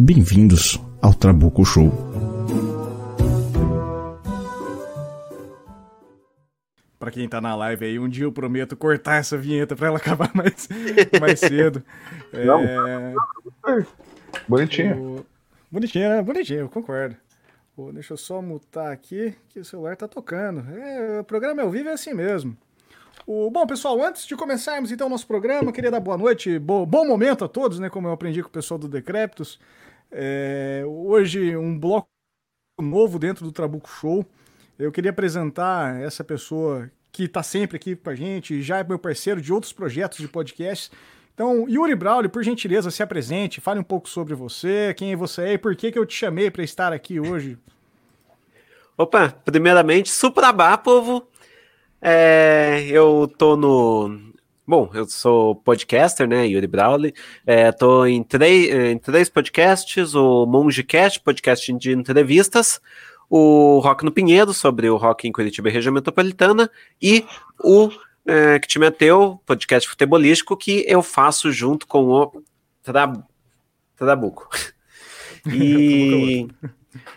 Bem-vindos ao Trabuco Show. Para quem tá na live aí, um dia eu prometo cortar essa vinheta para ela acabar mais, mais cedo. Não, é... Bonitinho. Bonitinho, né? Bonitinho, eu concordo. deixa eu só mutar aqui, que o celular tá tocando. É, o programa ao vivo é assim mesmo. O, bom, pessoal, antes de começarmos então o nosso programa, queria dar boa noite, bo, bom momento a todos, né? Como eu aprendi com o pessoal do Decréptos. É, hoje, um bloco novo dentro do Trabuco Show. Eu queria apresentar essa pessoa que está sempre aqui com a gente, já é meu parceiro de outros projetos de podcast. Então, Yuri Brauli, por gentileza, se apresente, fale um pouco sobre você, quem você é e por que, que eu te chamei para estar aqui hoje. Opa, primeiramente, Suprabá, povo. É, eu tô no, Bom, eu sou podcaster, né, Yuri Brawley. Estou é, em, em três podcasts: o Mongecast, podcast de entrevistas, o Rock no Pinheiro, sobre o rock em Curitiba e região metropolitana, e o é, que te meteu, podcast futebolístico, que eu faço junto com o Tra... Trabuco. E.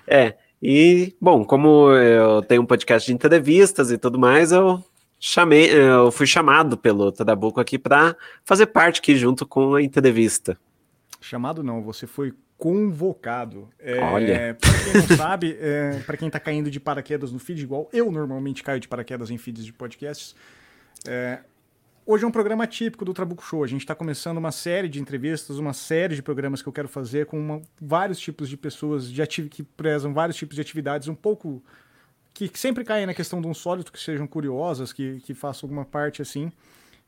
é. E, bom, como eu tenho um podcast de entrevistas e tudo mais, eu chamei, eu fui chamado pelo Tadabuco aqui para fazer parte aqui junto com a entrevista. Chamado não, você foi convocado. É, Olha. Para quem não sabe, é, para quem está caindo de paraquedas no feed, igual eu normalmente caio de paraquedas em feeds de podcasts, é, hoje é um programa típico do Trabuco Show. A gente está começando uma série de entrevistas, uma série de programas que eu quero fazer com uma, vários tipos de pessoas de que prezam vários tipos de atividades um pouco que sempre caem na questão de um sólido, que sejam curiosas, que, que façam alguma parte assim.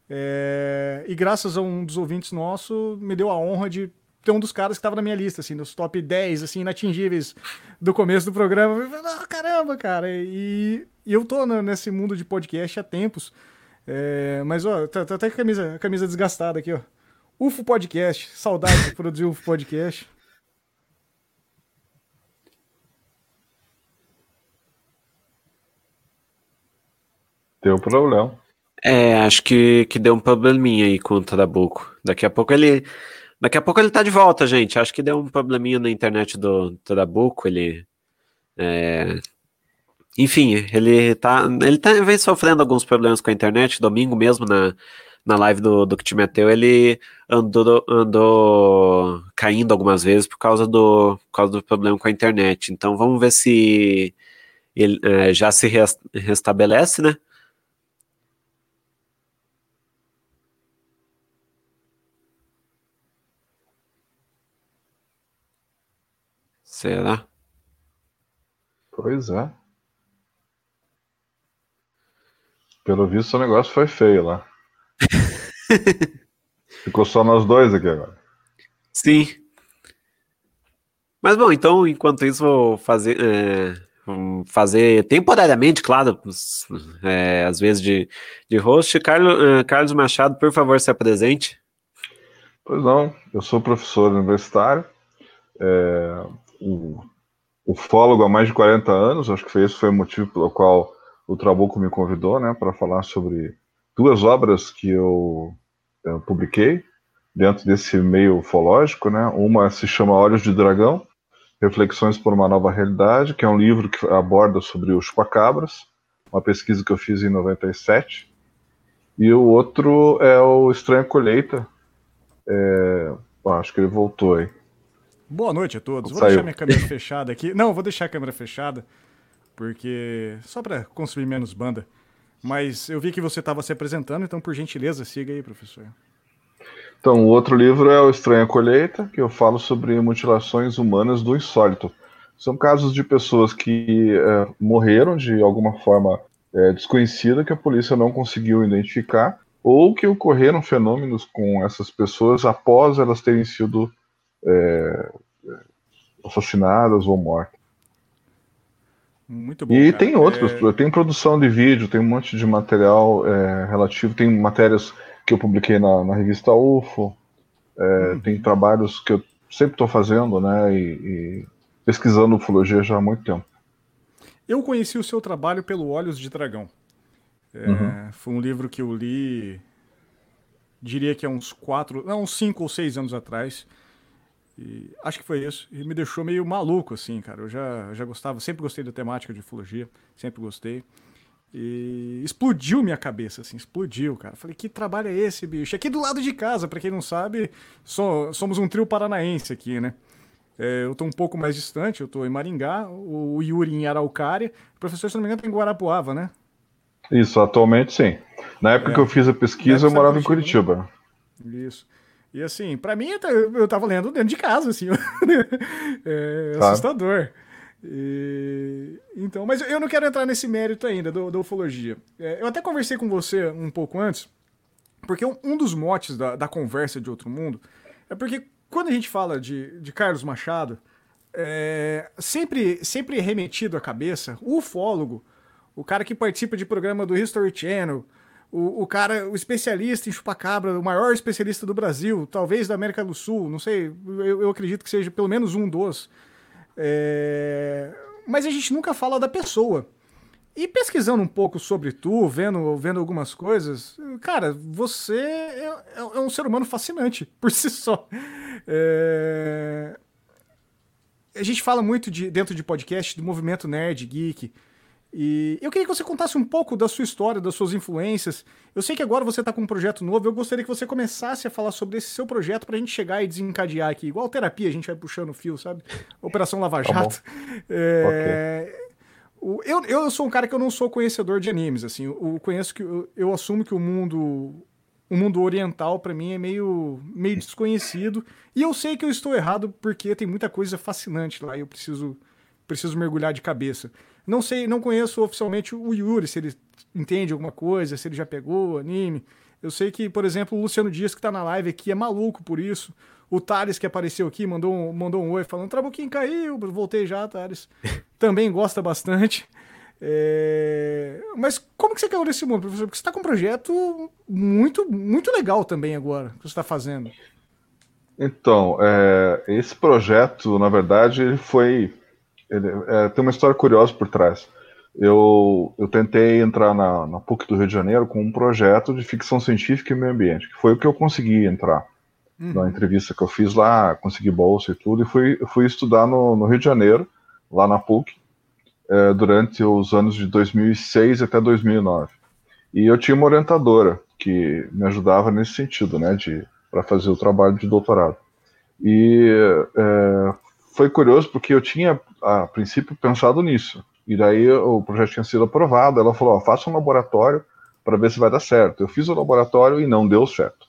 É, e graças a um dos ouvintes nosso, me deu a honra de ter um dos caras que estava na minha lista, assim, dos top 10, assim, inatingíveis do começo do programa. Ah, caramba, cara! E, e eu tô nesse mundo de podcast há tempos. É, mas, ó, tá, tá até a camisa, a camisa desgastada aqui, ó. UFO Podcast, saudade de produzir UFO Podcast. Deu problema. É, acho que, que deu um probleminha aí com o Trabuco. Daqui a pouco ele. Daqui a pouco ele tá de volta, gente. Acho que deu um probleminha na internet do Trabuco. Ele. É... Enfim, ele tá. Ele tá, vem sofrendo alguns problemas com a internet. Domingo mesmo, na, na live do, do que te meteu, ele andou, andou caindo algumas vezes por causa do, por causa do problema com a internet. Então vamos ver se ele é, já se restabelece, né? Será? Pois é. Pelo visto, o negócio foi feio lá. Ficou só nós dois aqui agora. Sim. Mas bom, então, enquanto isso, vou fazer. É, fazer temporariamente, claro, é, às vezes de, de host. Carlos, é, Carlos Machado, por favor, se apresente. Pois não, eu sou professor universitário. É, o ufólogo há mais de 40 anos, acho que esse foi o motivo pelo qual o Trabuco me convidou, né, para falar sobre duas obras que eu, eu, publiquei dentro desse meio ufológico, né, uma se chama Olhos de Dragão, Reflexões por uma Nova Realidade, que é um livro que aborda sobre os chupacabras, uma pesquisa que eu fiz em 97, e o outro é o Estranha Colheita, é, acho que ele voltou aí, Boa noite a todos. Vou Saiu. deixar minha câmera fechada aqui. Não, vou deixar a câmera fechada, porque. Só para consumir menos banda. Mas eu vi que você estava se apresentando, então, por gentileza, siga aí, professor. Então, o outro livro é O Estranha Colheita, que eu falo sobre mutilações humanas do insólito. São casos de pessoas que é, morreram de alguma forma é, desconhecida que a polícia não conseguiu identificar, ou que ocorreram fenômenos com essas pessoas após elas terem sido é, assassinadas ou mortas. Muito bom. E cara. tem outros, É, tem produção de vídeo, tem um monte de material é, relativo, tem matérias que eu publiquei na, na revista UFO, é, Uhum. tem trabalhos que eu sempre estou fazendo, né, e, e pesquisando ufologia já há muito tempo. Eu conheci o seu trabalho pelo Olhos de Dragão. É, Uhum. Foi um livro que eu li, diria que há uns quatro, não, uns cinco ou seis anos atrás. E acho que foi isso. E me deixou meio maluco, assim, cara. Eu já, já gostava, sempre gostei da temática de ufologia, sempre gostei. E explodiu minha cabeça, assim, explodiu, cara. Falei, que trabalho é esse, bicho? Aqui do lado de casa, pra quem não sabe, so- somos um trio paranaense aqui, né? É, eu tô um pouco mais distante, eu tô em Maringá, o Yuri em Araucária, o professor, se não me engano, tá em Guarapuava, né? Isso, atualmente sim. Na época É. que eu fiz a pesquisa, eu morava em Curitiba. Isso. E assim, pra mim, eu- eu tava lendo dentro de casa, assim. é Tá. assustador. E- Então, mas eu não quero entrar nesse mérito ainda do- da ufologia. É, eu até conversei com você um pouco antes, porque um, um dos motes da, da conversa de Outro Mundo é porque quando a gente fala de, de Carlos Machado, é, sempre, sempre remetido à cabeça, o ufólogo, o cara que participa de programa do History Channel, o, o cara, o especialista em chupacabra, o maior especialista do Brasil, talvez da América do Sul, não sei, eu, eu acredito que seja pelo menos um dos. É, Mas a gente nunca fala da pessoa. E pesquisando um pouco sobre tu, vendo, vendo algumas coisas, cara, você é, é- é um ser humano fascinante por si só. É, A gente fala muito de, dentro de podcast do movimento nerd, geek. E eu queria que você contasse um pouco da sua história, das suas influências. Eu sei que agora você está com um projeto novo, eu gostaria que você começasse a falar sobre esse seu projeto para a gente chegar e desencadear aqui. Igual terapia, a gente vai puxando o fio, sabe? Operação Lava Tá. Jato. É, o- eu, eu sou um cara que eu não sou conhecedor de animes, assim. Eu, eu conheço que eu, eu assumo que o mundo o mundo oriental para mim é meio meio desconhecido e eu sei que eu estou errado porque tem muita coisa fascinante lá e eu preciso preciso mergulhar de cabeça. Não sei, não conheço oficialmente o Yuri, se ele entende alguma coisa, se ele já pegou anime. Eu sei que, por exemplo, o Luciano Dias, que tá na live aqui, é maluco por isso. O Thales, que apareceu aqui, mandou um, mandou um oi falando: Trabuquinho caiu, voltei já, Thales. Também gosta bastante. É, Mas como que você caiu nesse mundo, professor? Porque você está com um projeto muito, muito legal também agora, que você está fazendo. Então, é, esse projeto, na verdade, ele foi. Ele, é, tem uma história curiosa por trás. Eu, eu tentei entrar na, na PUC do Rio de Janeiro com um projeto de ficção científica e meio ambiente, que foi o que eu consegui entrar. Na entrevista que eu fiz lá, consegui bolsa e tudo, e fui, fui estudar no, no Rio de Janeiro, lá na PUC, é, durante os anos de 2006 até 2009. E eu tinha uma orientadora que me ajudava nesse sentido, né, de para fazer o trabalho de doutorado. E é, foi curioso porque eu tinha, a princípio, pensado nisso. E daí o projeto tinha sido aprovado. Ela falou: ó, faça um laboratório para ver se vai dar certo. Eu fiz o laboratório e não deu certo.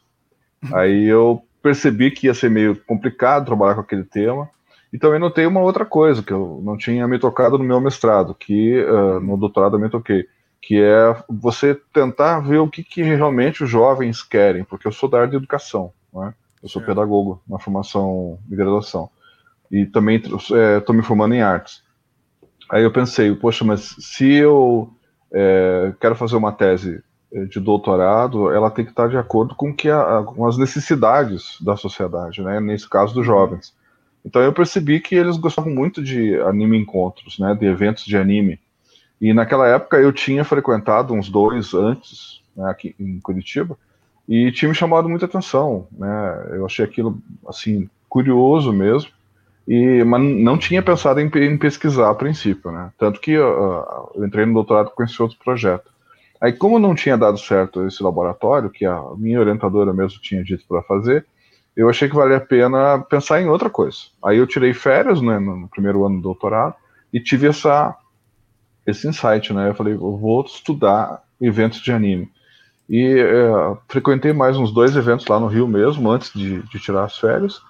Aí eu percebi que ia ser meio complicado trabalhar com aquele tema. E também notei uma outra coisa que eu não tinha me tocado no meu mestrado, que uh, no doutorado eu me toquei, que é você tentar ver o que, que realmente os jovens querem, porque eu sou da área de educação, né? eu sou É. pedagogo na formação de graduação, e também estou me formando em artes. Aí eu pensei, poxa, mas se eu é, quero fazer uma tese de doutorado, ela tem que estar de acordo com, que a, com as necessidades da sociedade, né? nesse caso dos jovens. Então eu percebi que eles gostavam muito de anime encontros, né? de eventos de anime. E naquela época eu tinha frequentado uns dois antes, né, aqui em Curitiba, e tinha me chamado muita atenção. Né? Eu achei aquilo assim curioso mesmo, e, mas não tinha pensado em, em pesquisar a princípio. Né? Tanto que uh, eu entrei no doutorado com esse outro projeto. Aí, como não tinha dado certo esse laboratório, que a minha orientadora mesmo tinha dito para fazer, eu achei que valia a pena pensar em outra coisa. Aí eu tirei férias né, no primeiro ano do doutorado e tive essa, esse insight, né? Eu falei, eu vou estudar eventos de anime. E é, frequentei mais uns dois eventos lá no Rio mesmo, antes de, de tirar as férias,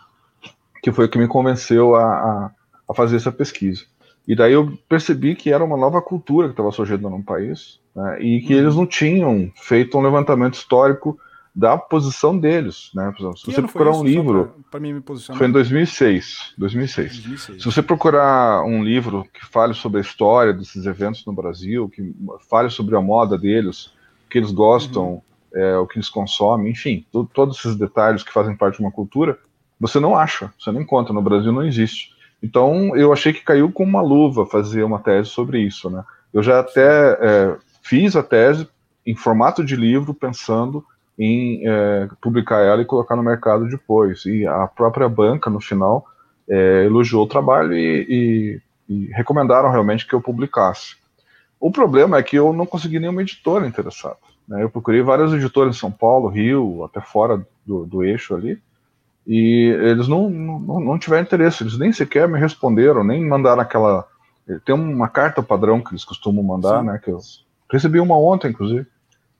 que foi o que me convenceu a, a, a fazer essa pesquisa. E daí eu percebi que era uma nova cultura que estava surgindo no país, né, e que eles não tinham feito um levantamento histórico da posição deles, né? Por exemplo, se você procurar um livro, pra me posicionar. foi em 2006, 2006. 2006. Se você procurar um livro que fale sobre a história desses eventos no Brasil, que fale sobre a moda deles, o que eles gostam, uhum. é, o que eles consomem, enfim, todos esses detalhes que fazem parte de uma cultura, você não acha, você não encontra no Brasil, não existe. Então eu achei que caiu com uma luva fazer uma tese sobre isso, né? Eu já até é, fiz a tese em formato de livro, pensando em é, publicar ela e colocar no mercado depois. E a própria banca, no final, é, elogiou o trabalho e, e, e, recomendaram realmente que eu publicasse. O problema é que eu não consegui nenhuma editora interessada. Né? Eu procurei várias editoras em São Paulo, Rio, até fora do, do eixo ali, e eles não, não, não tiveram interesse, eles nem sequer me responderam, nem mandaram aquela. Tem uma carta padrão que eles costumam mandar, Sim. né? Que eu recebi uma ontem, inclusive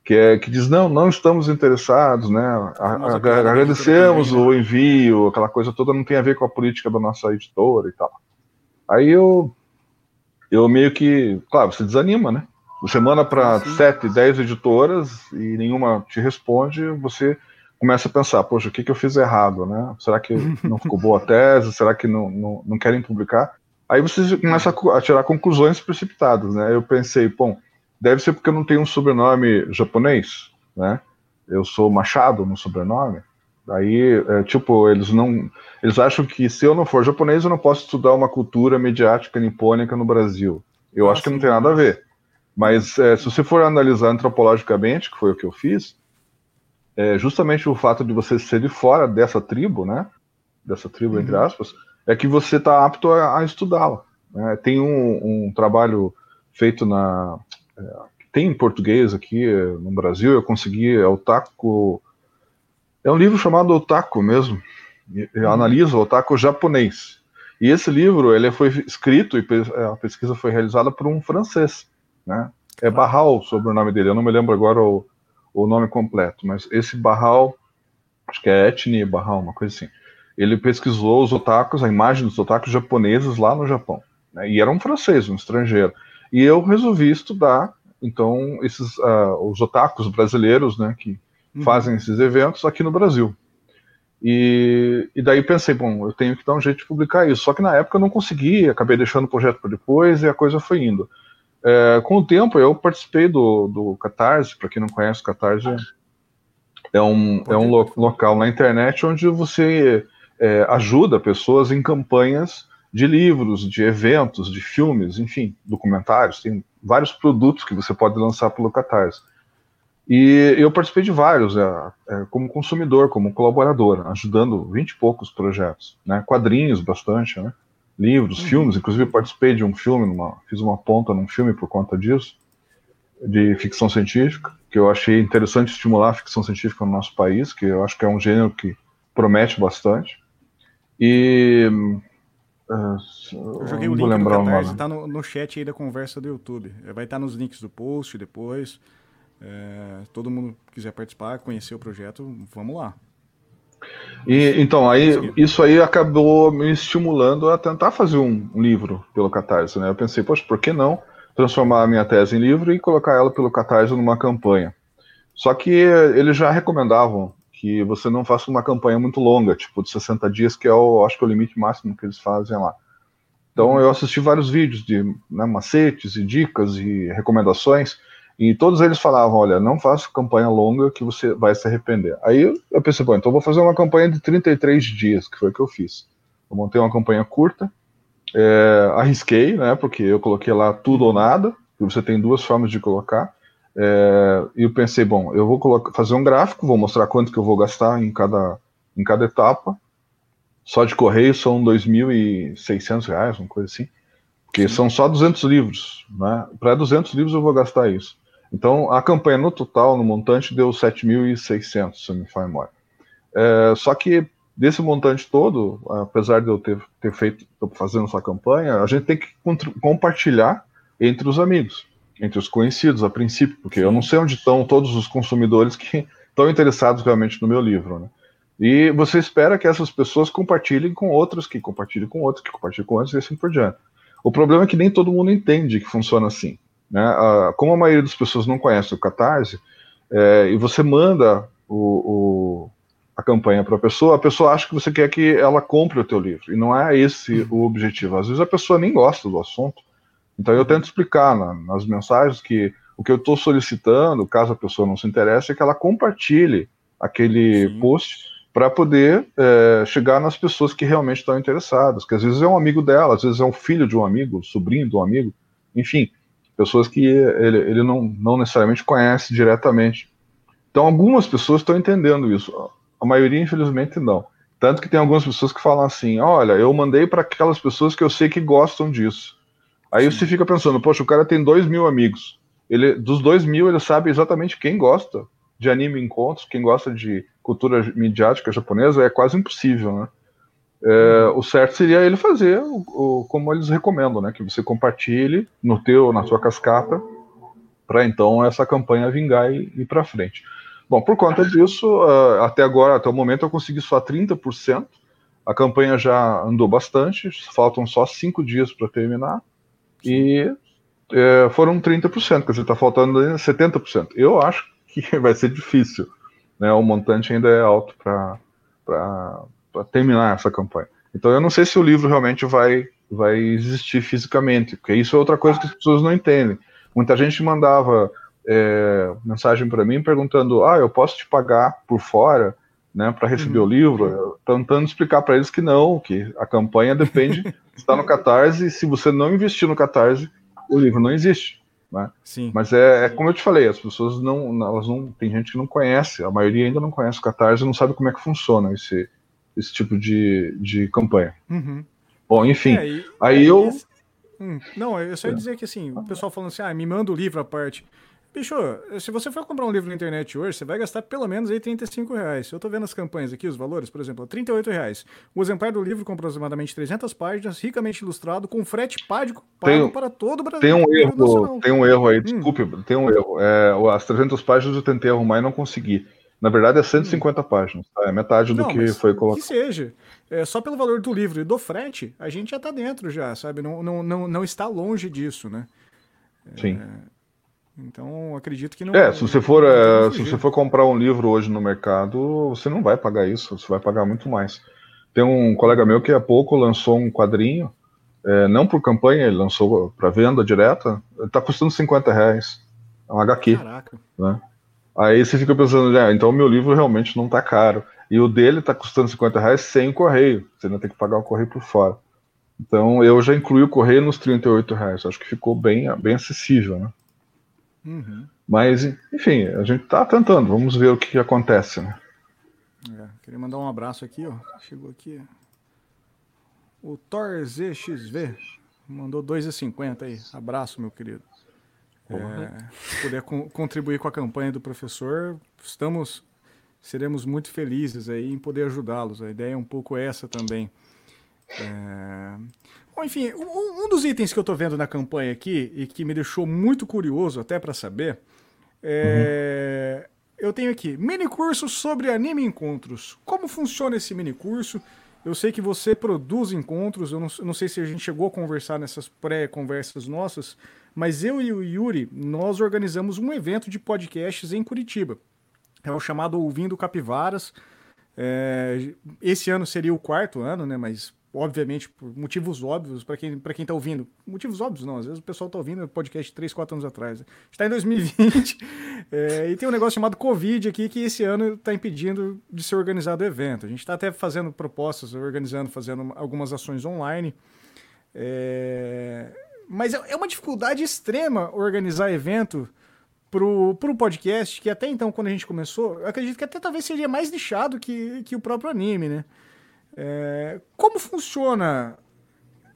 que, é, que diz, não, não estamos interessados, né? A, agradecemos também, né? o envio, aquela coisa toda não tem a ver com a política da nossa editora e tal. Aí eu, eu meio que, claro, você desanima, né? Você manda para sete, dez editoras e nenhuma te responde, você começa a pensar, poxa, o que, que eu fiz errado, né? Será que não ficou boa a tese? Será que não, não, não querem publicar? Aí você começa a, a tirar conclusões precipitadas, né? Eu pensei, bom, deve ser porque eu não tenho um sobrenome japonês, né? Eu sou Machado no sobrenome. Daí, é, tipo, eles não. Eles acham que se eu não for japonês, eu não posso estudar uma cultura mediática nipônica no Brasil. Eu acho que não tem nada a ver. Mas é, se você for analisar antropologicamente, que foi o que eu fiz, é justamente o fato de você ser de fora dessa tribo, né? Dessa tribo, uhum. entre aspas, é que você está apto a, a estudá-la. Né? Tem um, um trabalho feito na tem em português aqui no Brasil, eu consegui, é o Taco. É um livro chamado Otaku mesmo, uhum. analisa o otaku japonês. E esse livro ele foi escrito e a pesquisa foi realizada por um francês, né? É Barral sobre o nome dele, eu não me lembro agora o, o nome completo, mas esse Barral, acho que é Etnie Barral, uma coisa assim. Ele pesquisou os otakus, a imagem dos otakus japoneses lá no Japão. Né? E era um francês, um estrangeiro. E eu resolvi estudar, então, esses uh, os otakus brasileiros, né, que uhum. fazem esses eventos aqui no Brasil. E, e, daí pensei, bom, eu tenho que dar um jeito de publicar isso. Só que na época eu não consegui, acabei deixando o projeto para depois e a coisa foi indo. É, com o tempo eu participei do, do Catarse, para quem não conhece, o Catarse é um, é um lo local na internet onde você é, ajuda pessoas em campanhas de livros, de eventos, de filmes, enfim, documentários, tem vários produtos que você pode lançar pelo Catarse. E eu participei de vários, é, é, como consumidor, como colaborador, ajudando vinte e poucos projetos, né? quadrinhos bastante, né? Livros, uhum. filmes, inclusive participei de um filme, numa, fiz uma ponta num filme por conta disso, de ficção científica, que eu achei interessante estimular a ficção científica no nosso país, que eu acho que é um gênero que promete bastante. E eu joguei o link do Catarse, tá no, no chat aí da conversa do YouTube. Vai estar tá nos links do post depois. É, todo mundo quiser participar, conhecer o projeto, vamos lá. E, então, aí, isso aí acabou me estimulando a tentar fazer um, um livro pelo Catarse. Né? Eu pensei, poxa, por que não transformar a minha tese em livro e colocar ela pelo Catarse numa campanha? Só que eles já recomendavam que você não faça uma campanha muito longa, tipo de 60 dias, que é o, acho que é o limite máximo que eles fazem lá. Então eu assisti vários vídeos de né, macetes e dicas e recomendações, e todos eles falavam, olha, não faça campanha longa que você vai se arrepender. Aí eu pensei, bom, então vou fazer uma campanha de 33 dias, que foi o que eu fiz. Eu montei uma campanha curta, é, arrisquei, né, porque eu coloquei lá tudo ou nada, que você tem duas formas de colocar, é, e eu pensei, bom, eu vou colocar, fazer um gráfico, vou mostrar quanto que eu vou gastar em cada, em cada etapa. Só de correio são 2.600 reais, uma coisa assim. Porque Sim. são só 200 livros. Né? Para 200 livros eu vou gastar isso. Então, a campanha no total, no montante, deu 7.600, se me memória. É, só que desse montante todo, apesar de eu ter, ter feito, fazendo essa campanha, a gente tem que compartilhar entre os amigos entre os conhecidos, a princípio, porque eu não sei onde estão todos os consumidores que estão interessados realmente no meu livro, né? E você espera que essas pessoas compartilhem com outros, que compartilhem com outros, que compartilhem com outros e assim por diante. O problema é que nem todo mundo entende que funciona assim. Né? Como a maioria das pessoas não conhece o Catarse, é, e você manda o, o a campanha para a pessoa, a pessoa acha que você quer que ela compre o teu livro. E não é esse uhum. o objetivo. Às vezes a pessoa nem gosta do assunto. Então eu tento explicar na, nas mensagens que o que eu estou solicitando, caso a pessoa não se interesse, é que ela compartilhe aquele Sim. post para poder é, chegar nas pessoas que realmente estão interessadas. Que às vezes é um amigo dela, às vezes é um filho de um amigo, sobrinho de um amigo, enfim, pessoas que ele, ele não, não necessariamente conhece diretamente. Então algumas pessoas estão entendendo isso a maioria, infelizmente, não. Tanto que tem algumas pessoas que falam assim: olha, eu mandei para aquelas pessoas que eu sei que gostam disso. Aí Sim. você fica pensando, poxa, o cara tem dois mil amigos. Ele, dos dois mil, ele sabe exatamente quem gosta de anime encontros, quem gosta de cultura midiática japonesa, é quase impossível, né? É, o certo seria ele fazer o, o, como eles recomendam, né? Que você compartilhe no teu, na sua cascata, para então essa campanha vingar e ir para frente. Bom, por conta disso, uh, até agora, até o momento, eu consegui só 30%. A campanha já andou bastante, faltam só cinco dias para terminar. E é, foram 30%, quer dizer, está faltando 70%. Eu acho que vai ser difícil. Né? O montante ainda é alto para terminar essa campanha. Então eu não sei se o livro realmente vai, vai existir fisicamente, porque isso é outra coisa que as pessoas não entendem. Muita gente mandava é, mensagem para mim perguntando: ah, eu posso te pagar por fora, né, para receber uhum. o livro? Tentando explicar para eles que não, que a campanha depende está no Catarse e se você não investir no Catarse, o livro não existe. Né? Sim. Mas é, é, como eu te falei, as pessoas não, elas não, tem gente que não conhece, a maioria ainda não conhece o Catarse e não sabe como é que funciona esse, esse tipo de, de campanha. Uhum. Bom, enfim, é, e, aí eu. Hum, não, eu só ia dizer que assim, o pessoal falando assim, ah, me manda o livro à parte. Bicho, se você for comprar um livro na internet hoje, você vai gastar pelo menos aí 35 reais. Eu tô vendo as campanhas aqui, os valores, por exemplo, 38 reais. O exemplar do livro com aproximadamente 300 páginas, ricamente ilustrado, com frete pago, pago para todo o Brasil. Tem um erro, tem um erro aí, hum. desculpe, tem um erro. É, as 300 páginas eu tentei arrumar e não consegui. Na verdade é 150 hum. páginas, tá? é metade do não, que foi colocado. Que seja. É, só pelo valor do livro e do frete, a gente já tá dentro já, sabe? Não, não, não, não está longe disso, né? Sim. É... Então, acredito que não. É, se você for, é, se você for comprar um livro hoje no mercado, você não vai pagar isso, você vai pagar muito mais. Tem um colega meu que há pouco lançou um quadrinho, é, não por campanha, ele lançou para venda direta, está custando 50 reais. É um HQ. Caraca. Né? Aí você fica pensando, é, então o meu livro realmente não está caro. E o dele está custando 50 reais sem o correio. Você ainda tem que pagar o correio por fora. Então eu já incluí o correio nos 38 reais. Acho que ficou bem, bem acessível, né? Uhum. Mas, enfim, a gente tá tentando, vamos ver o que, que acontece, né? É, queria mandar um abraço aqui, ó. Chegou aqui. O Thor ZXV mandou 2,50 aí. Abraço, meu querido. É, se puder co contribuir com a campanha do professor, estamos seremos muito felizes aí em poder ajudá-los. A ideia é um pouco essa também. É... Bom, enfim, um, um, dos itens que eu estou vendo na campanha aqui e que me deixou muito curioso até para saber é... Uhum. Eu tenho aqui mini curso sobre anime encontros. Como funciona esse mini curso? Eu sei que você produz encontros, eu não, não sei se a gente chegou a conversar nessas pré-conversas nossas, mas eu e o Yuri, nós organizamos um evento de podcasts em Curitiba. É o chamado Ouvindo Capivaras. É, esse ano seria o quarto ano, né? Mas obviamente, por motivos óbvios, para quem, pra quem tá ouvindo. Motivos óbvios não, às vezes o pessoal tá ouvindo podcast 3, 4 anos atrás. Está em 2020 é, e tem um negócio chamado Covid aqui que esse ano está impedindo de ser organizado o evento. A gente está até fazendo propostas, organizando, fazendo algumas ações online. É, mas é, é uma dificuldade extrema organizar evento pro, pro podcast, que até então, quando a gente começou, eu acredito que até talvez seria mais nichado que, que o próprio anime, né? É, como funciona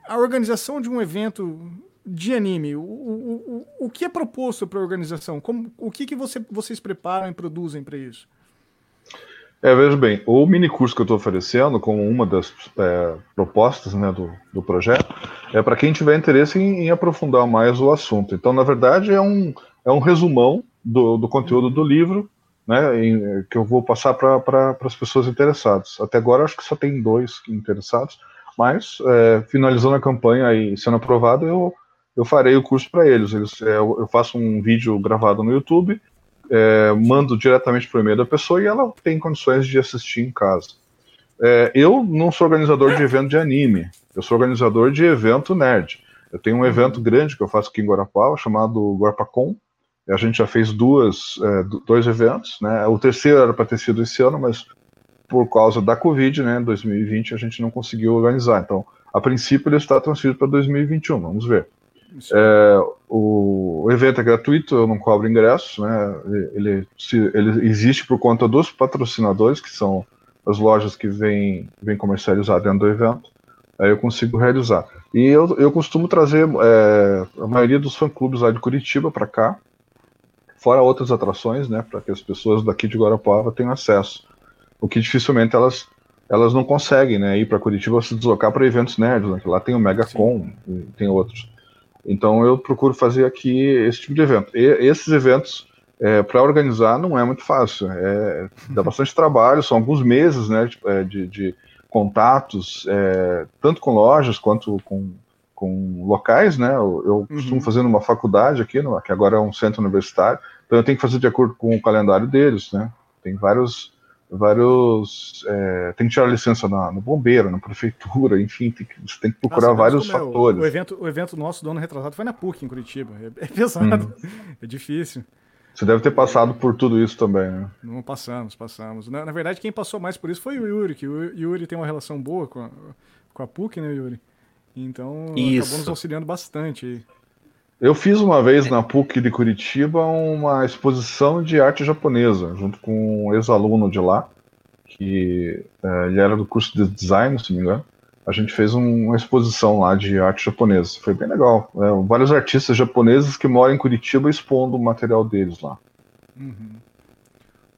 a organização de um evento de anime? O, o, o, o que é proposto para a organização? Como, o que, que você, vocês preparam e produzem para isso? É, veja bem, o mini curso que eu estou oferecendo, como uma das é, propostas né, do, do projeto, é para quem tiver interesse em, em, aprofundar mais o assunto. Então, na verdade, é um, é um resumão do, do conteúdo do livro, né, em, que eu vou passar para pra, as pessoas interessadas. Até agora acho que só tem dois interessados, mas é, finalizando a campanha e sendo aprovado, eu, eu farei o curso para eles. eles é, eu faço um vídeo gravado no YouTube é, mando diretamente por e-mail da pessoa e ela tem condições de assistir em casa. É, eu não sou organizador de evento de anime, eu sou organizador de evento nerd. Eu tenho um evento grande que eu faço aqui em Guarapau, chamado Guarapacom. A gente já fez duas, é, dois eventos, né? O terceiro era para ter sido esse ano, mas por causa da Covid, né, 2020, a gente não conseguiu organizar. Então, a princípio, ele está transferido para 2021. Vamos ver. É, o, evento é gratuito, eu não cobro ingressos, né? Ele, se, ele existe por conta dos patrocinadores, que são as lojas que vêm, vêm comercializar dentro do evento. Aí eu consigo realizar. E eu, eu costumo trazer é, a maioria dos fã-clubes lá de Curitiba para cá, fora outras atrações, né? Para que as pessoas daqui de Guarapava tenham acesso. O que dificilmente elas elas não conseguem, né, ir para Curitiba se deslocar para eventos nerds, né, lá tem o Megacon, tem outros. Então eu procuro fazer aqui esse tipo de evento. E esses eventos é, para organizar não é muito fácil, é, dá bastante trabalho, são alguns meses né, de, é, de, de contatos, é, tanto com lojas quanto com, com locais. Né, eu, eu costumo uhum. fazer numa faculdade aqui, no, que agora é um centro universitário, então eu tenho que fazer de acordo com o calendário deles. Né, tem vários vários. É, tem que tirar licença na, no bombeiro, na prefeitura, enfim, tem que, você tem que procurar Nossa, vários fatores. É, o, o, evento, o evento nosso do ano retrasado foi na PUC, em Curitiba. É, é pesado, hum. é difícil. Você deve ter passado por tudo isso também, né? Não passamos, passamos. Na, na, verdade, quem passou mais por isso foi o Yuri, que o Yuri tem uma relação boa com a, com a PUC, né, Yuri? Então, isso. acabou nos auxiliando bastante aí. Eu fiz uma vez na PUC de Curitiba uma exposição de arte japonesa, junto com um ex-aluno de lá, que é, ele era do curso de design, se não me engano. A gente fez um, uma exposição lá de arte japonesa. Foi bem legal. É, vários artistas japoneses que moram em Curitiba expondo o material deles lá. Uhum.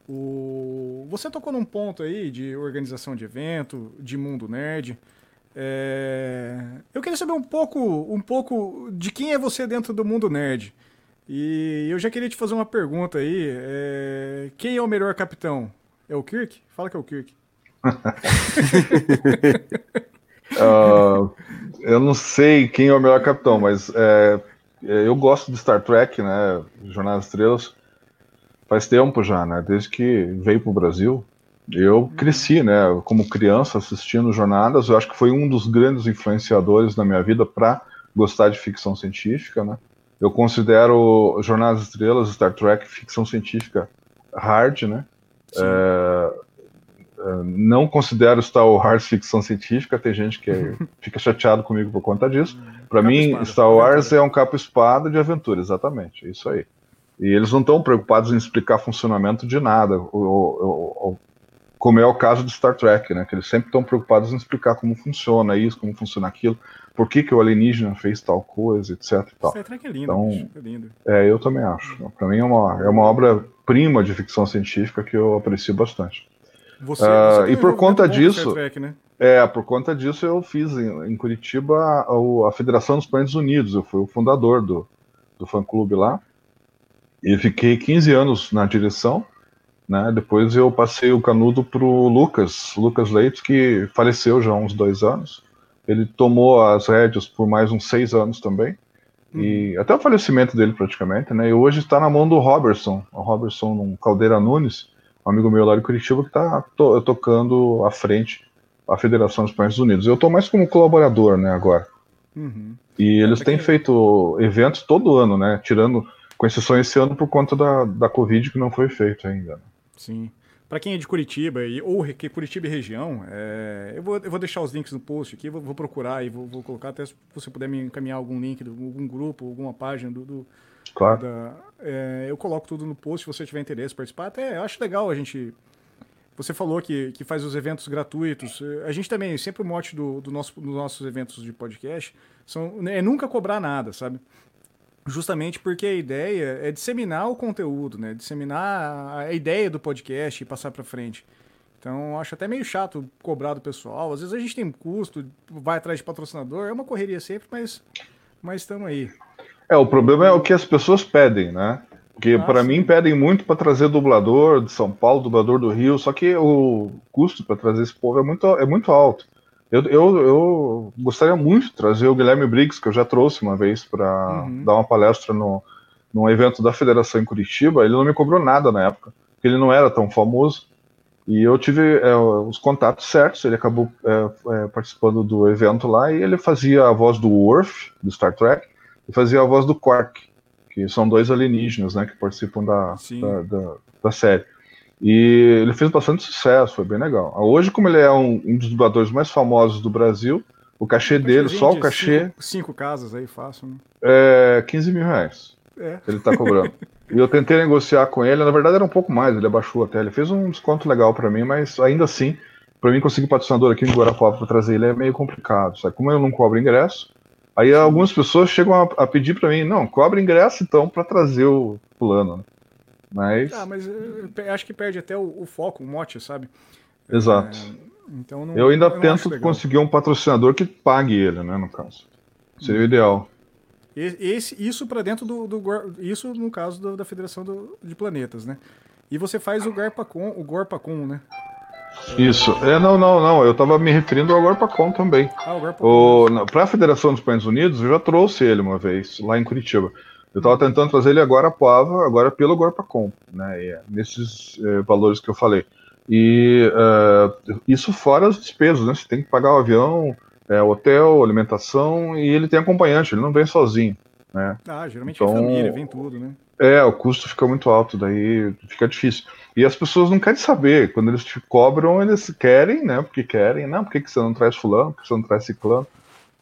O... Você tocou num ponto aí de organização de evento, de mundo nerd. É... Eu queria saber um pouco, um pouco de quem é você dentro do mundo nerd. E eu já queria te fazer uma pergunta aí. É... Quem é o melhor capitão? É o Kirk? Fala que é o Kirk. uh, eu não sei quem é o melhor capitão, mas é, é eu gosto de Star Trek, né? Jornada das Estrelas. Faz tempo já, né? Desde que veio para o Brasil. Eu cresci, né, como criança assistindo jornadas. Eu acho que foi um dos grandes influenciadores na minha vida para gostar de ficção científica, né? Eu considero Jornadas Estrelas, Star Trek, ficção científica hard, né? É, é, não considero Star Wars ficção científica. Tem gente que fica chateado comigo por conta disso. Para mim, espada, Star Wars é um capa-espada de aventura, exatamente. É isso aí. E eles não estão preocupados em explicar funcionamento de nada. O, o, o, como é o caso de Star Trek, né? Que eles sempre estão preocupados em explicar como funciona isso, como funciona aquilo, por que, que o alienígena fez tal coisa, etc. E tal. Star Trek é lindo, então, é lindo. É, eu também acho. Para mim é uma, é uma obra-prima de ficção científica que eu aprecio bastante. Você, uh, você e por conta disso, Trek, né? é, por conta disso eu fiz em, em Curitiba a, a, Federação dos Planetas Unidos. Eu fui o fundador do, do fã-clube lá e fiquei 15 anos na direção né? Depois eu passei o canudo para o Lucas, Lucas Leite, que faleceu já há uns dois anos. Ele tomou as rédeas por mais uns seis anos também. E uhum. até o falecimento dele praticamente, né? E hoje está na mão do Robertson, o Robertson um Caldeira Nunes, um amigo meu lá de Curitiba, que está to tocando à frente a Federação dos Países Unidos. Eu estou mais como colaborador, né, agora. Uhum. E eles têm feito eventos todo ano, né? Tirando, com exceção esse ano por conta da, da Covid que não foi feito ainda. Né? Sim. Para quem é de Curitiba e, ou que Curitiba e região, é, eu, vou, eu vou deixar os links no post aqui, vou, vou procurar e vou, vou, colocar até se você puder me encaminhar algum link de algum grupo, alguma página do. do claro. Da, é, eu coloco tudo no post se você tiver interesse em participar. Até eu acho legal a gente. Você falou que, que faz os eventos gratuitos. A gente também, sempre o mote do, do nosso, dos nossos eventos de podcast são, é nunca cobrar nada, sabe? Justamente porque a ideia é disseminar o conteúdo, né? Disseminar a ideia do podcast e passar para frente. Então, acho até meio chato cobrar do pessoal. Às vezes a gente tem custo, vai atrás de patrocinador, é uma correria sempre, mas mas estamos aí. É, o problema é o que as pessoas pedem, né? Porque para mim pedem muito para trazer dublador de São Paulo, dublador do Rio, só que o custo para trazer esse povo é muito, é muito alto. Eu, eu, eu, gostaria muito de trazer o Guilherme Briggs, que eu já trouxe uma vez para uhum. dar uma palestra no, num evento da federação em Curitiba, ele não me cobrou nada na época, porque ele não era tão famoso. E eu tive é, os contatos certos, ele acabou é, é, participando do evento lá e ele fazia a voz do Worf, do Star Trek, e fazia a voz do Quark, que são dois alienígenas né, que participam da, da, da, da, série. E ele fez bastante sucesso, foi bem legal. Hoje, como ele é um, um dos dubladores mais famosos do Brasil, o cachê dele, só o cachê. Cinco, cinco casas aí, fácil, né? É 15 mil reais. É. Ele tá cobrando. e eu tentei negociar com ele, na verdade era um pouco mais, ele abaixou até. Ele fez um desconto legal para mim, mas ainda assim, para mim conseguir patrocinador aqui em Guarapuava para trazer ele é meio complicado. Sabe? Como eu não cobro ingresso, aí algumas pessoas chegam a, a pedir para mim: não, cobra ingresso então para trazer o fulano. Mas. Ah, mas eu acho que perde até o, o foco, o mote, sabe? Exato. É então não, eu ainda eu tento conseguir um patrocinador que pague ele, né, no caso. Seria hum. o ideal. Esse, isso para dentro do, do, Isso no caso do, da Federação do, de Planetas, né? E você faz o Garpacon, o Gorpacon, né? Isso. É, não, não, não. Eu estava me referindo ao Gorpacon também. Ah, o Gorpacon. Para a Federação dos Países Unidos, eu já trouxe ele uma vez, lá em Curitiba. Eu estava tentando trazer ele agora a Pava, agora pelo Gorpacon, né? É, nesses é, valores que eu falei. E uh, isso fora as despesas, né? Você tem que pagar o avião, é, hotel, alimentação, e ele tem acompanhante, ele não vem sozinho. Né? Ah, geralmente então, é família, vem tudo, né? É, o custo fica muito alto, daí fica difícil. E as pessoas não querem saber, quando eles te cobram, eles querem, né? Porque querem, não, por que, que você não traz fulano, por que você não traz ciclano?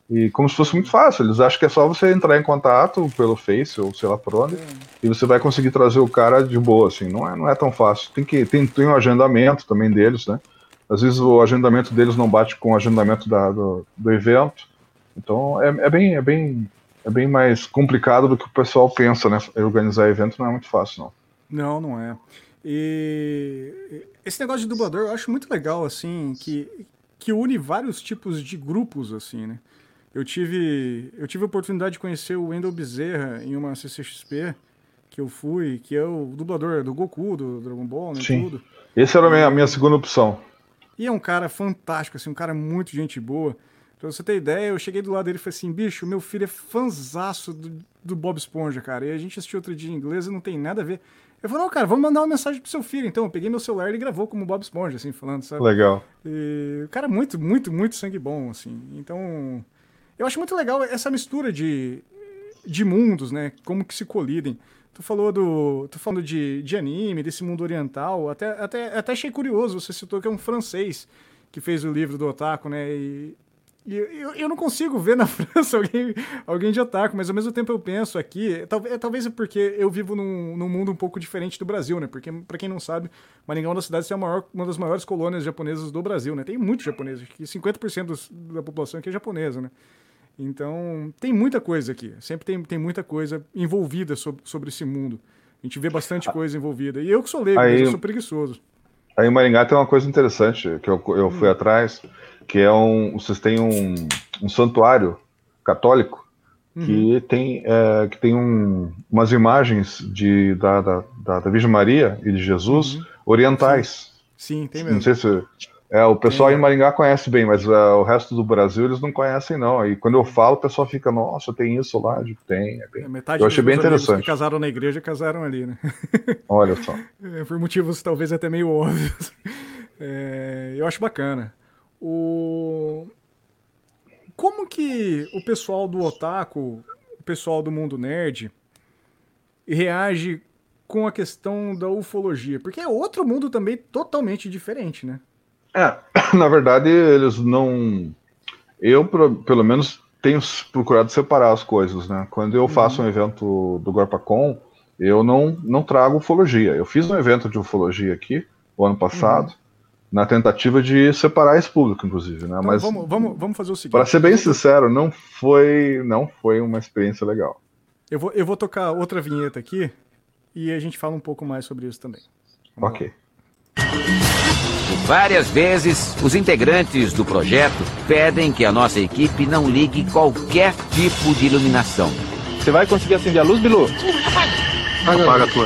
E como se fosse muito fácil, eles acham que é só você entrar em contato pelo Face ou sei lá por onde, é. e você vai conseguir trazer o cara de boa, assim, não é, não é tão fácil. Tem que tem, tem um agendamento também deles, né? Às vezes o agendamento deles não bate com o agendamento da, do, do evento. Então é, é, bem, é, bem, é bem mais complicado do que o pessoal pensa, né? Organizar evento não é muito fácil, não. Não, não é. E esse negócio de dublador eu acho muito legal, assim, que, que une vários tipos de grupos, assim, né? Eu tive, eu tive a oportunidade de conhecer o Wendell Bezerra em uma CCXP que eu fui, que é o dublador do Goku, do Dragon Ball, né, Sim. tudo. Esse era a minha, a minha segunda opção. E é um cara fantástico, assim, um cara muito gente boa. Pra você ter ideia, eu cheguei do lado dele e falei assim, bicho, meu filho é fanzaço do, do Bob Esponja, cara. E a gente assistiu outro dia em inglês e não tem nada a ver. Eu falei, não, cara, vamos mandar uma mensagem pro seu filho. Então, eu peguei meu celular e ele gravou como Bob Esponja, assim, falando, sabe? Legal. E o cara é muito, muito, muito sangue bom, assim. Então, eu acho muito legal essa mistura de, de mundos, né? Como que se colidem. Tu falou do. Tu falando de, de anime, desse mundo oriental. Até, até, até achei curioso, você citou que é um francês que fez o livro do Otaku, né? E, e eu, eu não consigo ver na França alguém, alguém de otaku, mas ao mesmo tempo eu penso aqui, talvez, talvez é porque eu vivo num, num mundo um pouco diferente do Brasil, né? Porque, para quem não sabe, Maringá é uma das cidades é maior, uma das maiores colônias japonesas do Brasil, né? Tem muitos japoneses, que 50% dos, da população aqui é japonesa, né? Então, tem muita coisa aqui. Sempre tem, tem muita coisa envolvida sobre, sobre esse mundo. A gente vê bastante coisa envolvida. E eu que sou leigo, aí, eu sou preguiçoso. Aí em Maringá tem uma coisa interessante que eu, eu fui hum. atrás, que é um. Vocês têm um, um santuário católico que uhum. tem, é, que tem um, umas imagens de, da, da, da, Virgem Maria e de Jesus uhum. orientais. Sim. Sim, tem mesmo. Não sei se é, o pessoal é. em Maringá conhece bem, mas uh, o resto do Brasil eles não conhecem, não. E quando eu falo, o pessoal fica, nossa, tem isso lá? Digo, tem. É bem... É, metade eu achei bem interessante. que casaram na igreja casaram ali, né? Olha só. É, por motivos talvez até meio óbvios. É, eu acho bacana. O... Como que o pessoal do Otaku, o pessoal do mundo nerd, reage com a questão da ufologia? Porque é outro mundo também totalmente diferente, né? É, na verdade, eles não. Eu, pelo menos, tenho procurado separar as coisas, né? Quando eu faço uhum. um evento do Gorpacon, eu não, não trago ufologia. Eu fiz um evento de ufologia aqui, o ano passado, uhum. na tentativa de separar esse público, inclusive, né? Então, Mas vamos, vamos, vamos fazer o seguinte. Para ser bem sincero, não foi, não foi uma experiência legal. Eu vou, eu vou tocar outra vinheta aqui e a gente fala um pouco mais sobre isso também. Vamos ok. Lá. Várias vezes, os integrantes do projeto pedem que a nossa equipe não ligue qualquer tipo de iluminação. Você vai conseguir acender a luz, Bilu? Apaga, Apaga a tua.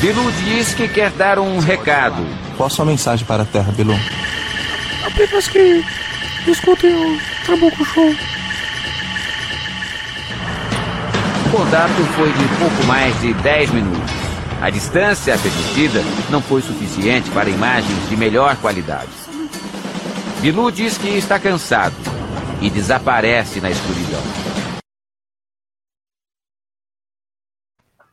Bilu diz que quer dar um recado. Qual a sua mensagem para a Terra, Bilu? Apenas que escutem o Trabuco Show. O contato foi de pouco mais de 10 minutos. A distância permitida não foi suficiente para imagens de melhor qualidade. Bilu diz que está cansado e desaparece na escuridão.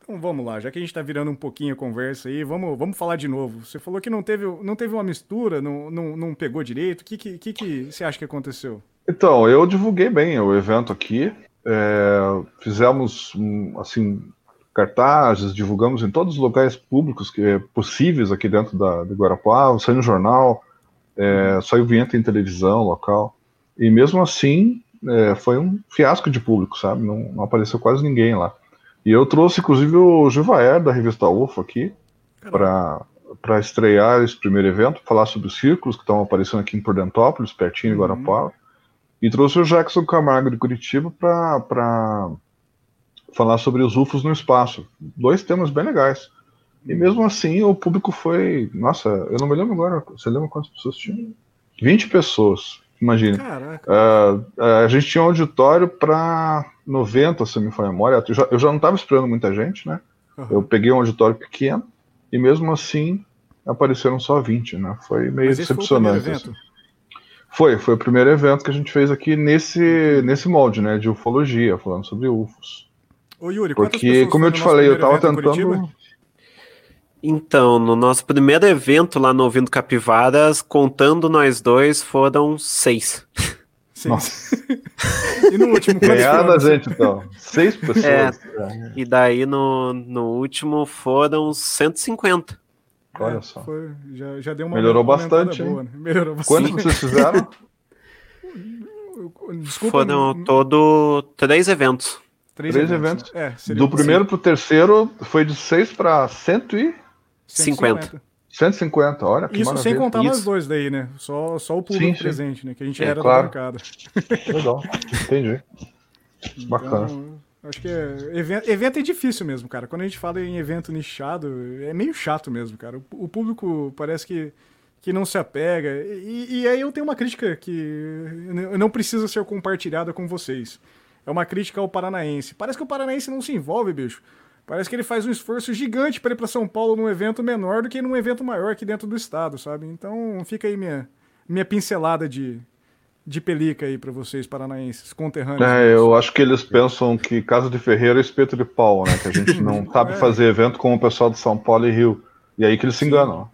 Então vamos lá, já que a gente tá virando um pouquinho a conversa aí, vamos, vamos falar de novo. Você falou que não teve, não teve uma mistura, não, não, não pegou direito. O que, que, que, que você acha que aconteceu? Então, eu divulguei bem o evento aqui. É, fizemos, assim, cartazes, divulgamos em todos os locais públicos que é possíveis aqui dentro da, de Guarapuava, saiu no jornal, é, saiu vinheta em televisão local. E mesmo assim, é, foi um fiasco de público, sabe? Não, não apareceu quase ninguém lá. E eu trouxe, inclusive, o Juvaer, da revista UFO, aqui, para estrear esse primeiro evento, falar sobre os círculos que estão aparecendo aqui em Pordentópolis, pertinho de Guarapava. Uhum. E trouxe o Jackson Camargo de Curitiba para falar sobre os UFOs no espaço. Dois temas bem legais. E mesmo assim, o público foi. Nossa, eu não me lembro agora. Você lembra quantas pessoas tinham? 20 pessoas. Imagina. Uh, uh, a gente tinha um auditório para 90, se me for a memória. Eu já, eu já não estava esperando muita gente, né? Uhum. Eu peguei um auditório pequeno e mesmo assim apareceram só 20, né? Foi meio Mas decepcionante. Foi, assim. foi, foi o primeiro evento que a gente fez aqui nesse, nesse molde, né? De ufologia, falando sobre UFOs. Ô, Yuri, Porque, como eu te falei, eu estava tentando. Então, no nosso primeiro evento lá no Ouvindo Capivaras, contando nós dois, foram seis. Nossa. e no último, Ganhada, gente, então. Seis pessoas. É, e daí no, no último foram 150. Olha só. Foi, já, já deu uma Melhorou bastante. Boa, né? Melhorou bastante. Quantos vocês fizeram? Desculpa, foram não... todo três eventos. Três, três eventos. eventos. É, Do primeiro para o terceiro foi de seis para cento e 50. 150, olha que Isso maravilha. sem contar nós dois daí, né? Só, só o público sim, sim. presente, né? Que a gente é, era claro. da bancada. Legal, entendi. Bacana. Então, acho que é, evento, evento, é difícil mesmo, cara. Quando a gente fala em evento nichado, é meio chato mesmo, cara. O, o público parece que, que não se apega. E, e aí eu tenho uma crítica que não precisa ser compartilhada com vocês. É uma crítica ao paranaense. Parece que o paranaense não se envolve, bicho. Parece que ele faz um esforço gigante para ir para São Paulo num evento menor do que num evento maior aqui dentro do estado, sabe? Então fica aí minha, minha pincelada de, de pelica aí para vocês paranaenses, conterrâneos. É, eu acho que eles pensam que Casa de Ferreira é espeto de pau, né? Que a gente não sabe é. fazer evento com o pessoal de São Paulo e Rio. E aí que eles se enganam.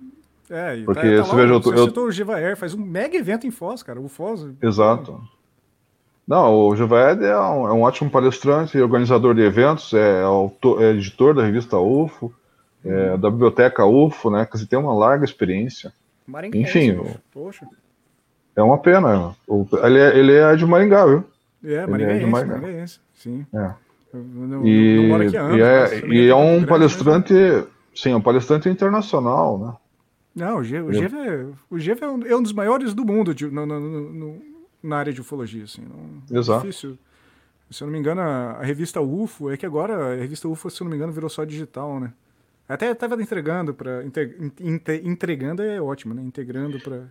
É, e Porque tá, tá você veja, eu, você eu... citou o faz um mega evento em Foz, cara. O Foz. Exato. Não, o Juvaed é um, é um ótimo palestrante, organizador de eventos, é, autor, é editor da revista UFO, é, da biblioteca UFO, né? Que tem uma larga experiência. Enfim, Poxa. é uma pena. Ele, é, ele é de Maringá, viu? É, Maringaense, é Maringá. Maringaense, sim. É. Não, e, não anos, e é, e é um palestrante, mesmo. sim, é um palestrante internacional, né? Não, o Geva, o Geva, é, um, é um dos maiores do mundo de, no, no, no, na área de ufologia, assim. Não, Exato. É difícil. Se eu não me engano, a, a, revista UFO, é que agora a revista UFO, se eu não me engano, virou só digital, né? Até estava entregando para entregando é ótimo, né? Integrando para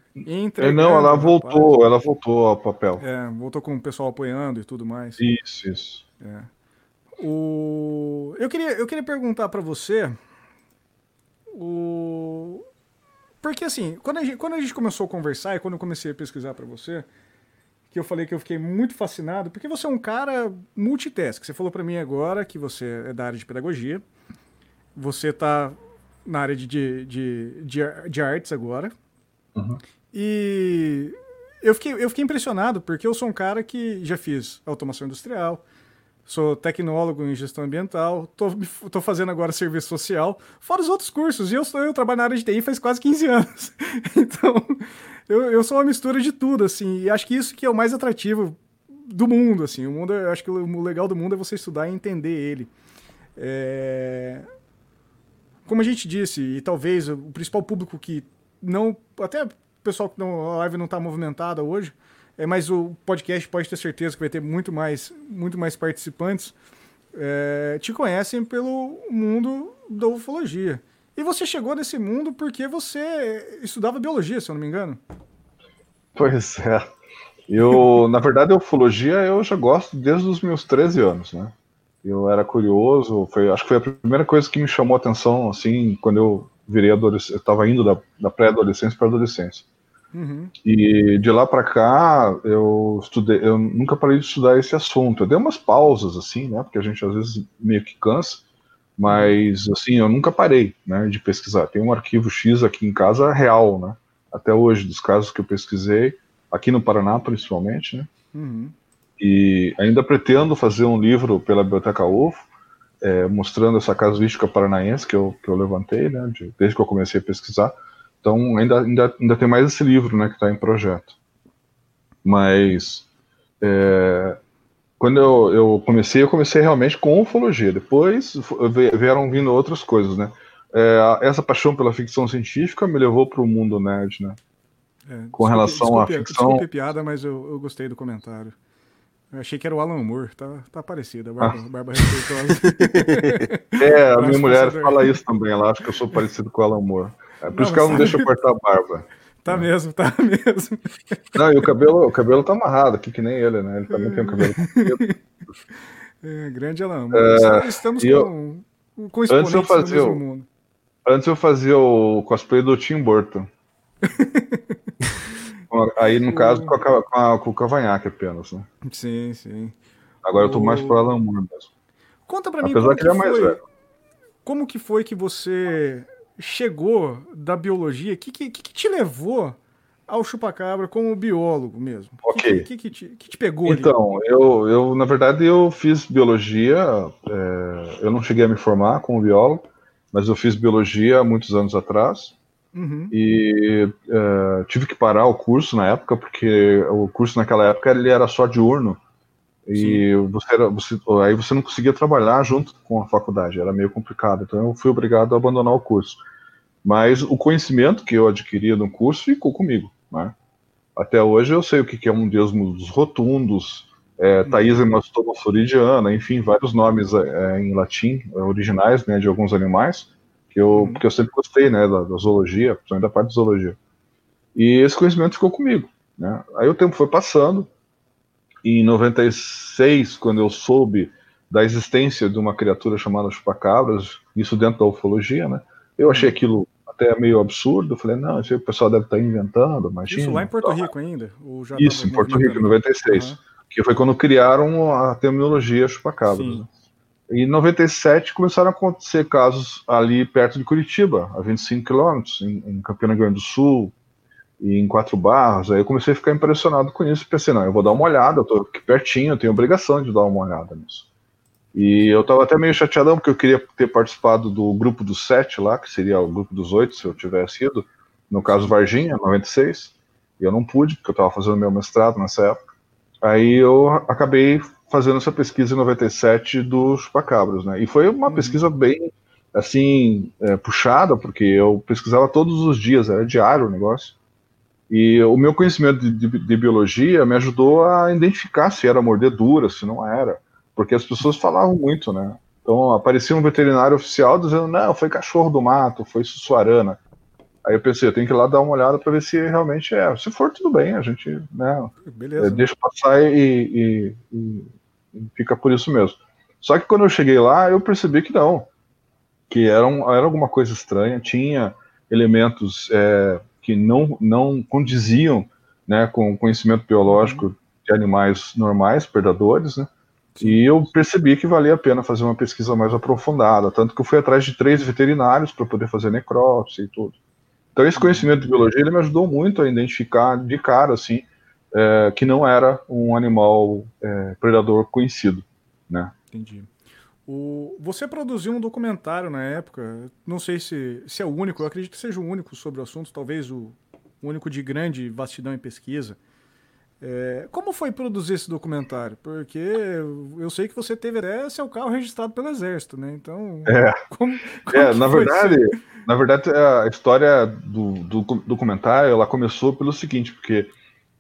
é, não, ela voltou, ela voltou ao papel. É, voltou com o pessoal apoiando e tudo mais. Isso, isso. É. O eu queria eu queria perguntar para você o porque assim, quando a, gente, quando a gente começou a conversar e quando eu comecei a pesquisar para você, que eu falei que eu fiquei muito fascinado, porque você é um cara multitask. Você falou para mim agora que você é da área de pedagogia, você está na área de, de, de, de, artes agora. Uhum. E eu fiquei, eu fiquei impressionado, porque eu sou um cara que já fiz automação industrial, sou tecnólogo em gestão ambiental, tô, tô fazendo agora serviço social, fora os outros cursos, e eu, eu trabalho na área de TI faz quase 15 anos. então, eu, eu sou uma mistura de tudo, assim, e acho que isso que é o mais atrativo do mundo, assim. O mundo, eu acho que o legal do mundo é você estudar e entender ele. É... Como a gente disse, e talvez o principal público que não. Até o pessoal que não, a live não está movimentada hoje, é, mas o podcast pode ter certeza que vai ter muito mais, muito mais participantes. É, te conhecem pelo mundo da ufologia. E você chegou nesse mundo porque você estudava biologia, se eu não me engano. Pois é. Eu, na verdade, a ufologia eu já gosto desde os meus 13 anos, né? Eu era curioso, foi, acho que foi a primeira coisa que me chamou a atenção, assim, quando eu virei adolescente, eu estava indo da, da pré-adolescência para adolescência. Uhum. E de lá para cá, eu estudei, eu nunca parei de estudar esse assunto. Eu dei umas pausas, assim, né, porque a gente às vezes meio que cansa, mas, assim, eu nunca parei, né, de pesquisar. Tem um arquivo X aqui em casa real, né, até hoje, dos casos que eu pesquisei, aqui no Paraná, principalmente, né, Uhum. e ainda pretendo fazer um livro pela Biblioteca UFO, é, mostrando essa casuística paranaense que eu, que eu levantei, né, de- desde que eu comecei a pesquisar. Então, ainda, ainda, ainda tem mais esse livro, né, que está em projeto. Mas, é, quando eu, eu comecei, eu comecei realmente com ufologia. Depois vieram vindo outras coisas, né. É, essa paixão pela ficção científica me levou para o mundo nerd, né. É, Com relação à desculpe, ficção- Desculpe piada, mas eu, eu gostei do comentário. Eu achei que era o Alan Moore, tá, tá parecido, a barba, Ah. barba respeitosa. É, a minha mulher fala isso também, ela acha que eu sou parecido com o Alan Moore. É por Não, isso que ela não deixa eu cortar a barba. tá mesmo, tá mesmo. Não, e o cabelo, o cabelo tá amarrado aqui, que nem ele, né? Ele também tem o cabelo. É, grande Alan Moore. Estamos e eu- com, com Antes eu fazia o- mundo. Antes eu fazia o cosplay do Tim Burton. Aí, no caso, com, a, com, a- com o cavanhaque apenas, né? Sim, sim. Agora eu tô mais pro Alan Moore mesmo. Conta pra mim Apesar como que é mais foi, velho. como que foi que você chegou da biologia? O que, que, que te levou ao chupacabra como biólogo mesmo? O que, que, que, te, que te pegou ali? Então, eu, eu, na verdade, eu fiz biologia, é, eu não cheguei a me formar como biólogo, mas eu fiz biologia há muitos anos atrás. Uhum. e eh, tive que parar o curso na época porque o curso naquela época ele era só diurno e você, era, você aí você não conseguia trabalhar junto com a faculdade era meio complicado então eu fui obrigado a abandonar o curso mas o conhecimento que eu adquiri no curso ficou comigo né? até hoje eu sei o que que é um deus dos rotundos é, Thais hemastoma floridiana, enfim, vários nomes é, em latim é, originais né, de alguns animais que eu, Uhum. porque eu sempre gostei, né, da, da zoologia, principalmente da parte de zoologia. E esse conhecimento ficou comigo, né? Aí o tempo foi passando, em 96, quando eu soube da existência de uma criatura chamada chupacabras, isso dentro da ufologia, né? Eu achei aquilo até meio absurdo, falei, não, isso aí o pessoal deve estar inventando, imagina. Isso lá em Porto. Rico ainda? Isso, em Porto? Rico, em 96, Aham. que foi quando criaram a terminologia chupacabras. Né? Em 97 começaram a acontecer casos ali perto de Curitiba, a 25 quilômetros, em, em Campina Grande do Sul e em Quatro Barras. Aí eu comecei a ficar impressionado com isso pensei, não, eu vou dar uma olhada, eu tô aqui pertinho, eu tenho obrigação de dar uma olhada nisso. E eu tava até meio chateadão, porque eu queria ter participado do grupo dos sete lá, que seria o grupo dos oito, se eu tivesse ido, no caso Varginha, 96, e eu não pude, porque eu tava fazendo meu mestrado nessa época. Aí eu acabei fazendo essa pesquisa em 97 dos chupacabras, né? E foi uma Uhum. pesquisa bem, assim, é, puxada, porque eu pesquisava todos os dias, era diário o negócio. E o meu conhecimento de, de- de biologia me ajudou a identificar se era mordedura, se não era, porque as pessoas falavam muito, né? Então aparecia um veterinário oficial dizendo, não, foi cachorro do mato, foi sussuarana. Aí eu pensei, eu tenho que ir lá dar uma olhada para ver se realmente é. Se for, tudo bem, a gente, né, Beleza. é, deixa passar e, e- e- e fica por isso mesmo. Só que quando eu cheguei lá, eu percebi que não, que era, um- era alguma coisa estranha, tinha elementos é, que não, não condiziam né, com o conhecimento biológico de animais normais, predadores, né? E eu percebi que valia a pena fazer uma pesquisa mais aprofundada, tanto que eu fui atrás de três veterinários para poder fazer necrópsia e tudo. Então esse conhecimento de biologia ele me ajudou muito a identificar de cara assim é, que não era um animal é, predador conhecido, né? Entendi. O, você produziu um documentário na época, não sei se, se é o único, eu acredito que seja o único sobre o assunto, talvez o, o único de grande vastidão em pesquisa. É, como foi produzir esse documentário? Porque eu sei que você teve até seu carro registrado pelo Exército, né? Então, É. como, como É, na verdade, isso? na verdade a história do, do documentário ela começou pelo seguinte, porque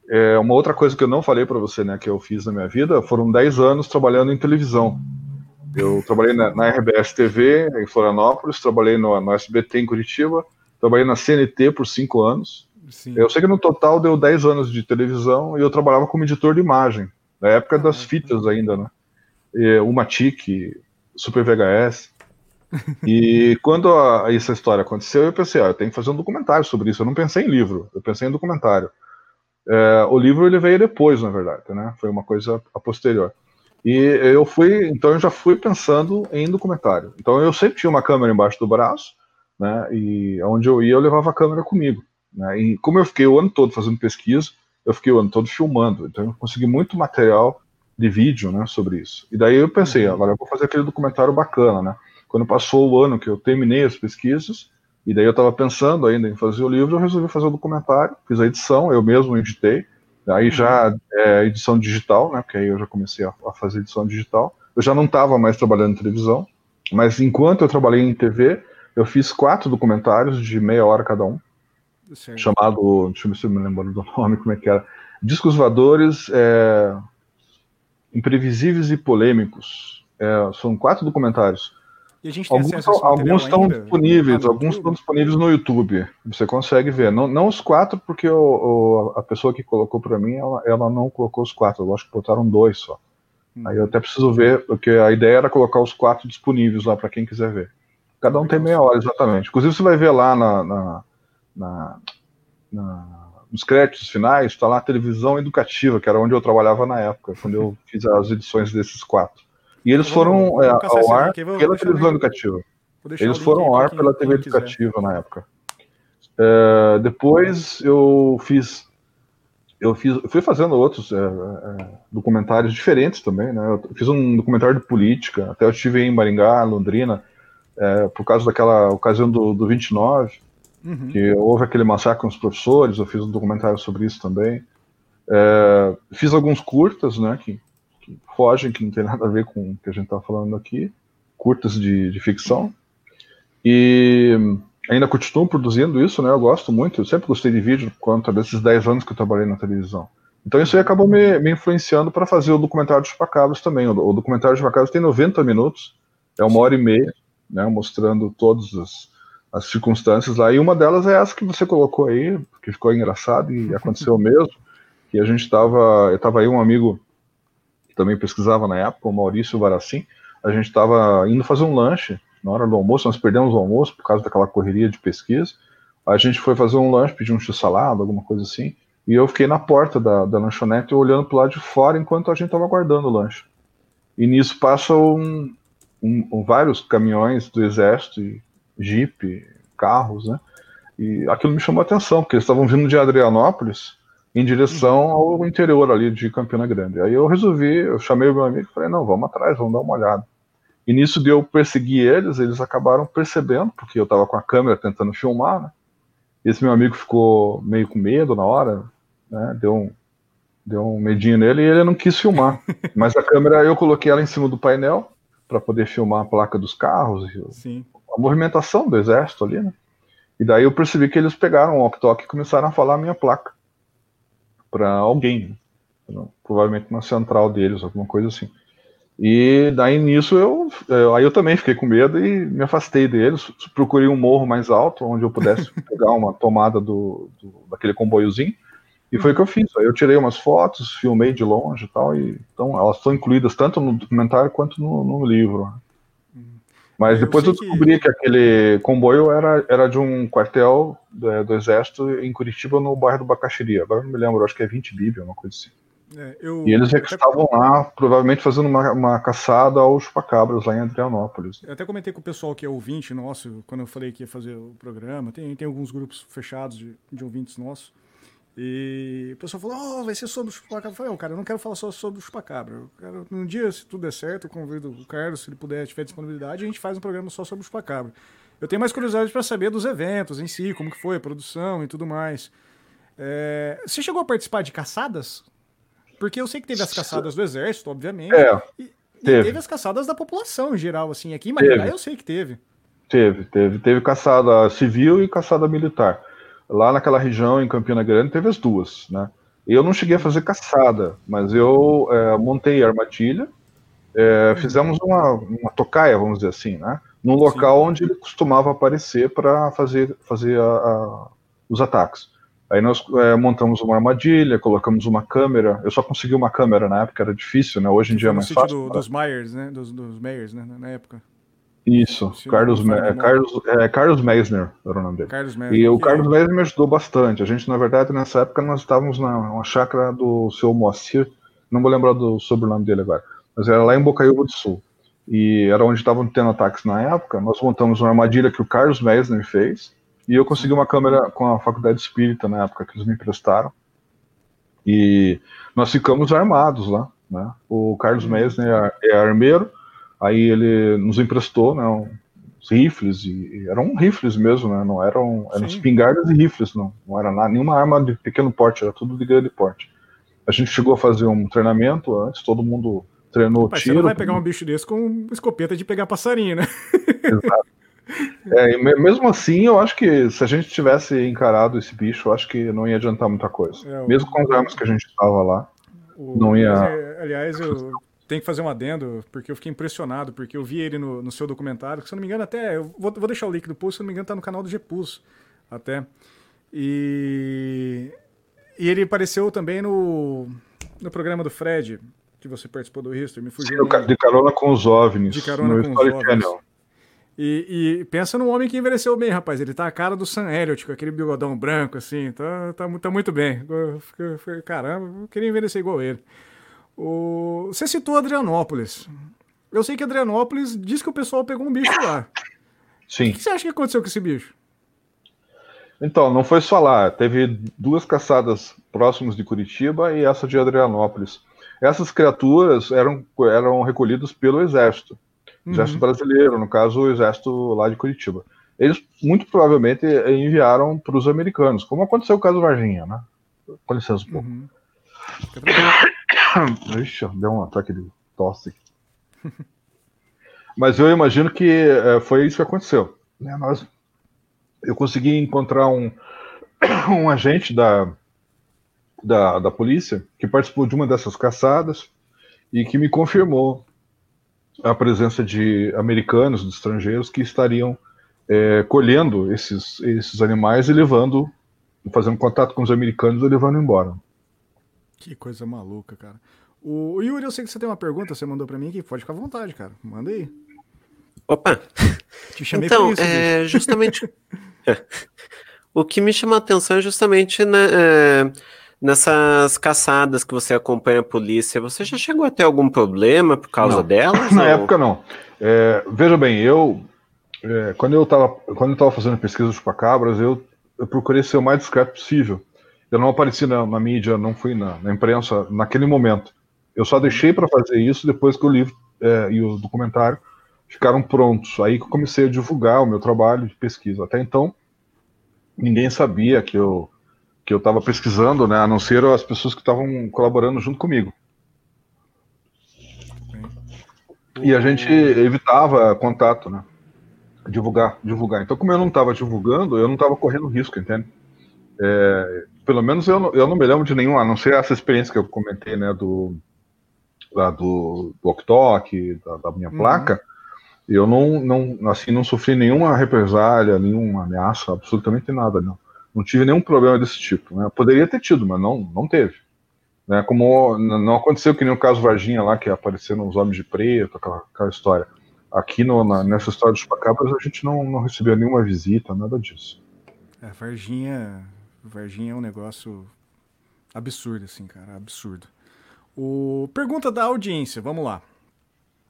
é, uma outra coisa que eu não falei para você, né, que eu fiz na minha vida, foram 10 anos trabalhando em televisão. Eu trabalhei na, na RBS TV em Florianópolis, trabalhei no, no SBT em Curitiba, trabalhei na CNT por 5 anos. Sim. Eu sei que no total deu 10 anos de televisão e eu trabalhava como editor de imagem, na época das Ah, fitas ainda, né? uma TIC, Super VHS. e quando a, essa história aconteceu, eu pensei, ah, eu tenho que fazer um documentário sobre isso. Eu não pensei em livro, eu pensei em documentário. É, o livro ele veio depois, na verdade, né? Foi uma coisa a posterior. E eu fui, então eu já fui pensando em documentário. Então eu sempre tinha uma câmera embaixo do braço, né? E onde eu ia eu levava a câmera comigo. Né? E como eu fiquei o ano todo fazendo pesquisa, eu fiquei o ano todo filmando. Então eu consegui muito material de vídeo, né, sobre isso. E daí eu pensei, uhum. agora eu vou fazer aquele documentário bacana, né? Quando passou o ano que eu terminei as pesquisas, e daí eu estava pensando ainda em fazer o livro, eu resolvi fazer o documentário, fiz a edição, eu mesmo editei, aí já uhum. é edição digital, né, porque aí eu já comecei a, a fazer edição digital. Eu já não estava mais trabalhando em televisão, mas enquanto eu trabalhei em TV, eu fiz quatro documentários de meia hora cada um, Sim. chamado, deixa eu ver se eu me lembro do nome, como é que era, Discos Voadores é, Imprevisíveis e Polêmicos. É, são quatro documentários. E a gente tem alguns, alguns estão ainda? disponíveis, alguns estão disponíveis no YouTube. Você consegue ver. Não, não os quatro, porque o, o, a pessoa que colocou para mim, ela, ela, não colocou os quatro. Eu acho que botaram dois só. Hum. Aí eu até preciso ver, porque a ideia era colocar os quatro disponíveis lá para quem quiser ver. Cada um tem meia hora, exatamente. Inclusive, você vai ver lá na, na, na, na nos créditos finais, está lá a televisão educativa, que era onde eu trabalhava na época, quando eu fiz as edições desses quatro. E eles foram é, ao ar pela televisão educativa. Eles foram ao ar pela TV educativa na época. É, depois eu fiz eu fiz, eu fui fazendo outros é, é, documentários diferentes também, né? Eu fiz um documentário de política, até eu estive em Maringá, Londrina, é, por causa daquela ocasião do, do 29, uhum. que houve aquele massacre com os professores, eu fiz um documentário sobre isso também. É, fiz alguns curtas, né, que, que, fogem, que não tem nada a ver com o que a gente está falando aqui, curtas de, de ficção. E ainda continuo produzindo isso, né? Eu gosto muito, eu sempre gostei de vídeo por conta desses 10 anos que eu trabalhei na televisão. Então isso aí acabou me, me influenciando para fazer o documentário de Chupacabras também. O, o documentário de Chupacabras tem 90 minutos, é uma hora e meia, né? Mostrando todas as, as circunstâncias lá. E uma delas é essa que você colocou aí, que ficou engraçado e aconteceu mesmo. Que a gente estava, eu estava aí um amigo também pesquisava na época, o Maurício Varacim, a gente estava indo fazer um lanche na hora do almoço, nós perdemos o almoço por causa daquela correria de pesquisa. A gente foi fazer um lanche, pedir um x-salada, alguma coisa assim, e eu fiquei na porta da, da lanchonete olhando para o lado de fora enquanto a gente estava aguardando o lanche. E nisso passam um, um, vários caminhões do exército, jeep, carros, né? E aquilo me chamou a atenção, porque eles estavam vindo de Adrianópolis em direção ao interior ali de Campina Grande. Aí eu resolvi, eu chamei o meu amigo e falei, não, vamos atrás, vamos dar uma olhada. E nisso de eu perseguir eles, eles acabaram percebendo, porque eu estava com a câmera tentando filmar, né? Esse meu amigo ficou meio com medo na hora, né? Deu um, deu um medinho nele e ele não quis filmar. Mas a câmera eu coloquei ela em cima do painel para poder filmar a placa dos carros, Sim. a movimentação do exército ali, né? E daí eu percebi que eles pegaram o walk-talk e começaram a falar a minha placa para alguém, né? provavelmente na central deles, alguma coisa assim. E daí nisso eu, eu, aí eu também fiquei com medo e me afastei deles, procurei um morro mais alto onde eu pudesse pegar uma tomada do, do, daquele comboiozinho e foi o que eu fiz. Aí eu tirei umas fotos, filmei de longe e tal, e então elas estão incluídas tanto no documentário quanto no, no livro. Mas eu depois eu descobri que... que... aquele comboio era, era de um quartel do, é, do, Exército em Curitiba, no bairro do Bacaxiri. Agora não me lembro, acho que é 20 Bíblia, uma coisa assim. É, eu... E eles é estavam lá, provavelmente fazendo uma, uma caçada aos chupacabras lá em Adrianópolis. Eu até comentei com o pessoal que é ouvinte nosso, quando eu falei que ia fazer o programa. Tem, tem alguns grupos fechados de, de ouvintes nossos. E o pessoal falou, oh, vai ser sobre o chupacabra. Eu falei, oh, cara, eu não quero falar só sobre o chupacabra. Eu quero, um dia, se tudo der certo, eu convido o Carlos, se ele puder, tiver disponibilidade, a gente faz um programa só sobre o chupacabra. Eu tenho mais curiosidade para saber dos eventos em si, como que foi a produção e tudo mais. É, você chegou a participar de caçadas? Porque eu sei que teve as caçadas do exército, obviamente. É, e, e teve. teve. as caçadas da população em geral, assim. Aqui em Maringá eu sei que teve. Teve, teve. Teve caçada civil e caçada militar lá naquela região, em Campina Grande, teve as duas, né? Eu não cheguei a fazer caçada, mas eu é, montei armadilha, é, fizemos uma, uma tocaia, vamos dizer assim, né? Num local Sim. onde ele costumava aparecer para fazer, fazer a, a, os ataques. Aí nós é, montamos uma armadilha, colocamos uma câmera. Eu só consegui uma câmera na época, era difícil, né? Hoje em dia é mais fácil. Do, dos Myers, né? Dos, dos Myers, né? Na época. Isso, Carlos, é, Carlos, é, Carlos Meisner era o nome dele. Meisner. E o Carlos Meisner me ajudou bastante. A gente, na verdade, nessa época, nós estávamos na chácara do seu Moacir, não vou lembrar do sobrenome dele agora, mas era lá em Bocaiúva do Sul. E era onde estavam tendo ataques na época. Nós montamos uma armadilha que o Carlos Meisner fez, e eu consegui uma câmera com a Faculdade Espírita na época que eles me emprestaram. E nós ficamos armados lá. Né? O Carlos Meisner é, é armeiro, Aí ele nos emprestou, né, uns rifles, e, e eram rifles mesmo, né, não eram, eram espingardas e rifles, não, não era nada, nenhuma arma de pequeno porte, era tudo de grande porte. A gente chegou a fazer um treinamento antes, todo mundo treinou Pai, tiro. Você não vai pegar um bicho desse com escopeta de pegar passarinho, né? Exato. É, mesmo assim, eu acho que se a gente tivesse encarado esse bicho, eu acho que não ia adiantar muita coisa. É, mesmo com as armas que a gente estava lá, o, não ia. Aliás, eu tem que fazer um adendo, porque eu fiquei impressionado, porque eu vi ele no, no seu documentário, que se eu não me engano até, eu vou, vou deixar o link do post, se eu não me engano tá no canal do GPUS, até. E, e ele apareceu também no, no programa do Fred, que você participou do History, me fugiu. Sim, de carona com os OVNIs. De carona com os OVNIs. E, e, pensa num homem que envelheceu bem, rapaz. Ele tá a cara do Sam Elliott, com aquele bigodão branco, assim. Tá, tá, tá muito bem. Caramba, eu queria envelhecer igual ele. O... Você citou Adrianópolis. Eu sei que Adrianópolis diz que o pessoal pegou um bicho lá. Sim. O que você acha que aconteceu com esse bicho? Então, não foi só lá. Teve duas caçadas próximas de Curitiba e essa de Adrianópolis. Essas criaturas eram, eram recolhidas pelo Exército. Uhum. Exército brasileiro, no caso, o Exército lá de Curitiba. Eles muito provavelmente enviaram para os americanos, como aconteceu com o caso Varginha, né? Com licença um pouco. Uhum. Ixi, deu um ataque de tosse. Mas eu imagino que é, foi isso que aconteceu. Né? Nós, eu consegui encontrar um, um agente da, da, da polícia que participou de uma dessas caçadas e que me confirmou a presença de americanos, de estrangeiros que estariam é, colhendo esses, esses animais e levando, fazendo contato com os americanos e levando embora. Que coisa maluca, cara. O Yuri, eu sei que você tem uma pergunta, você mandou para mim aqui. Pode ficar à vontade, cara. Manda aí. Opa! Te chamei então, isso, é bicho. justamente. o que me chama a atenção é justamente né, é, nessas caçadas que você acompanha a polícia. Você já chegou a ter algum problema por causa não. delas? Na ou... época, não. É, veja bem, eu. É, quando eu estava fazendo pesquisa de chupacabras, eu, eu procurei ser o mais discreto possível. Eu não apareci na, na mídia, não fui na, na, imprensa naquele momento. Eu só deixei para fazer isso depois que o livro é, e o documentário ficaram prontos. Aí que eu comecei a divulgar o meu trabalho de pesquisa. Até então, ninguém sabia que eu que eu estava pesquisando, né, a não ser as pessoas que estavam colaborando junto comigo. E a gente evitava contato, né? Divulgar, divulgar. Então, como eu não estava divulgando, eu não estava correndo risco, entende? É, pelo menos eu não, eu não me lembro de nenhum, a não ser essa experiência que eu comentei, né, do, da, do, do Oktok, da, da, minha uhum. placa, eu não, não, assim, não sofri nenhuma represália, nenhuma ameaça, absolutamente nada, não. Não tive nenhum problema desse tipo, né? Poderia ter tido, mas não, não teve. Né? Como não aconteceu que nem o caso Varginha lá, que apareceram os homens de preto, aquela, aquela história. Aqui no, na, nessa história dos Chupacabras a gente não, não recebeu nenhuma visita, nada disso. É, Varginha Varginha é um negócio absurdo, assim, cara, absurdo. O... Pergunta da audiência, vamos lá.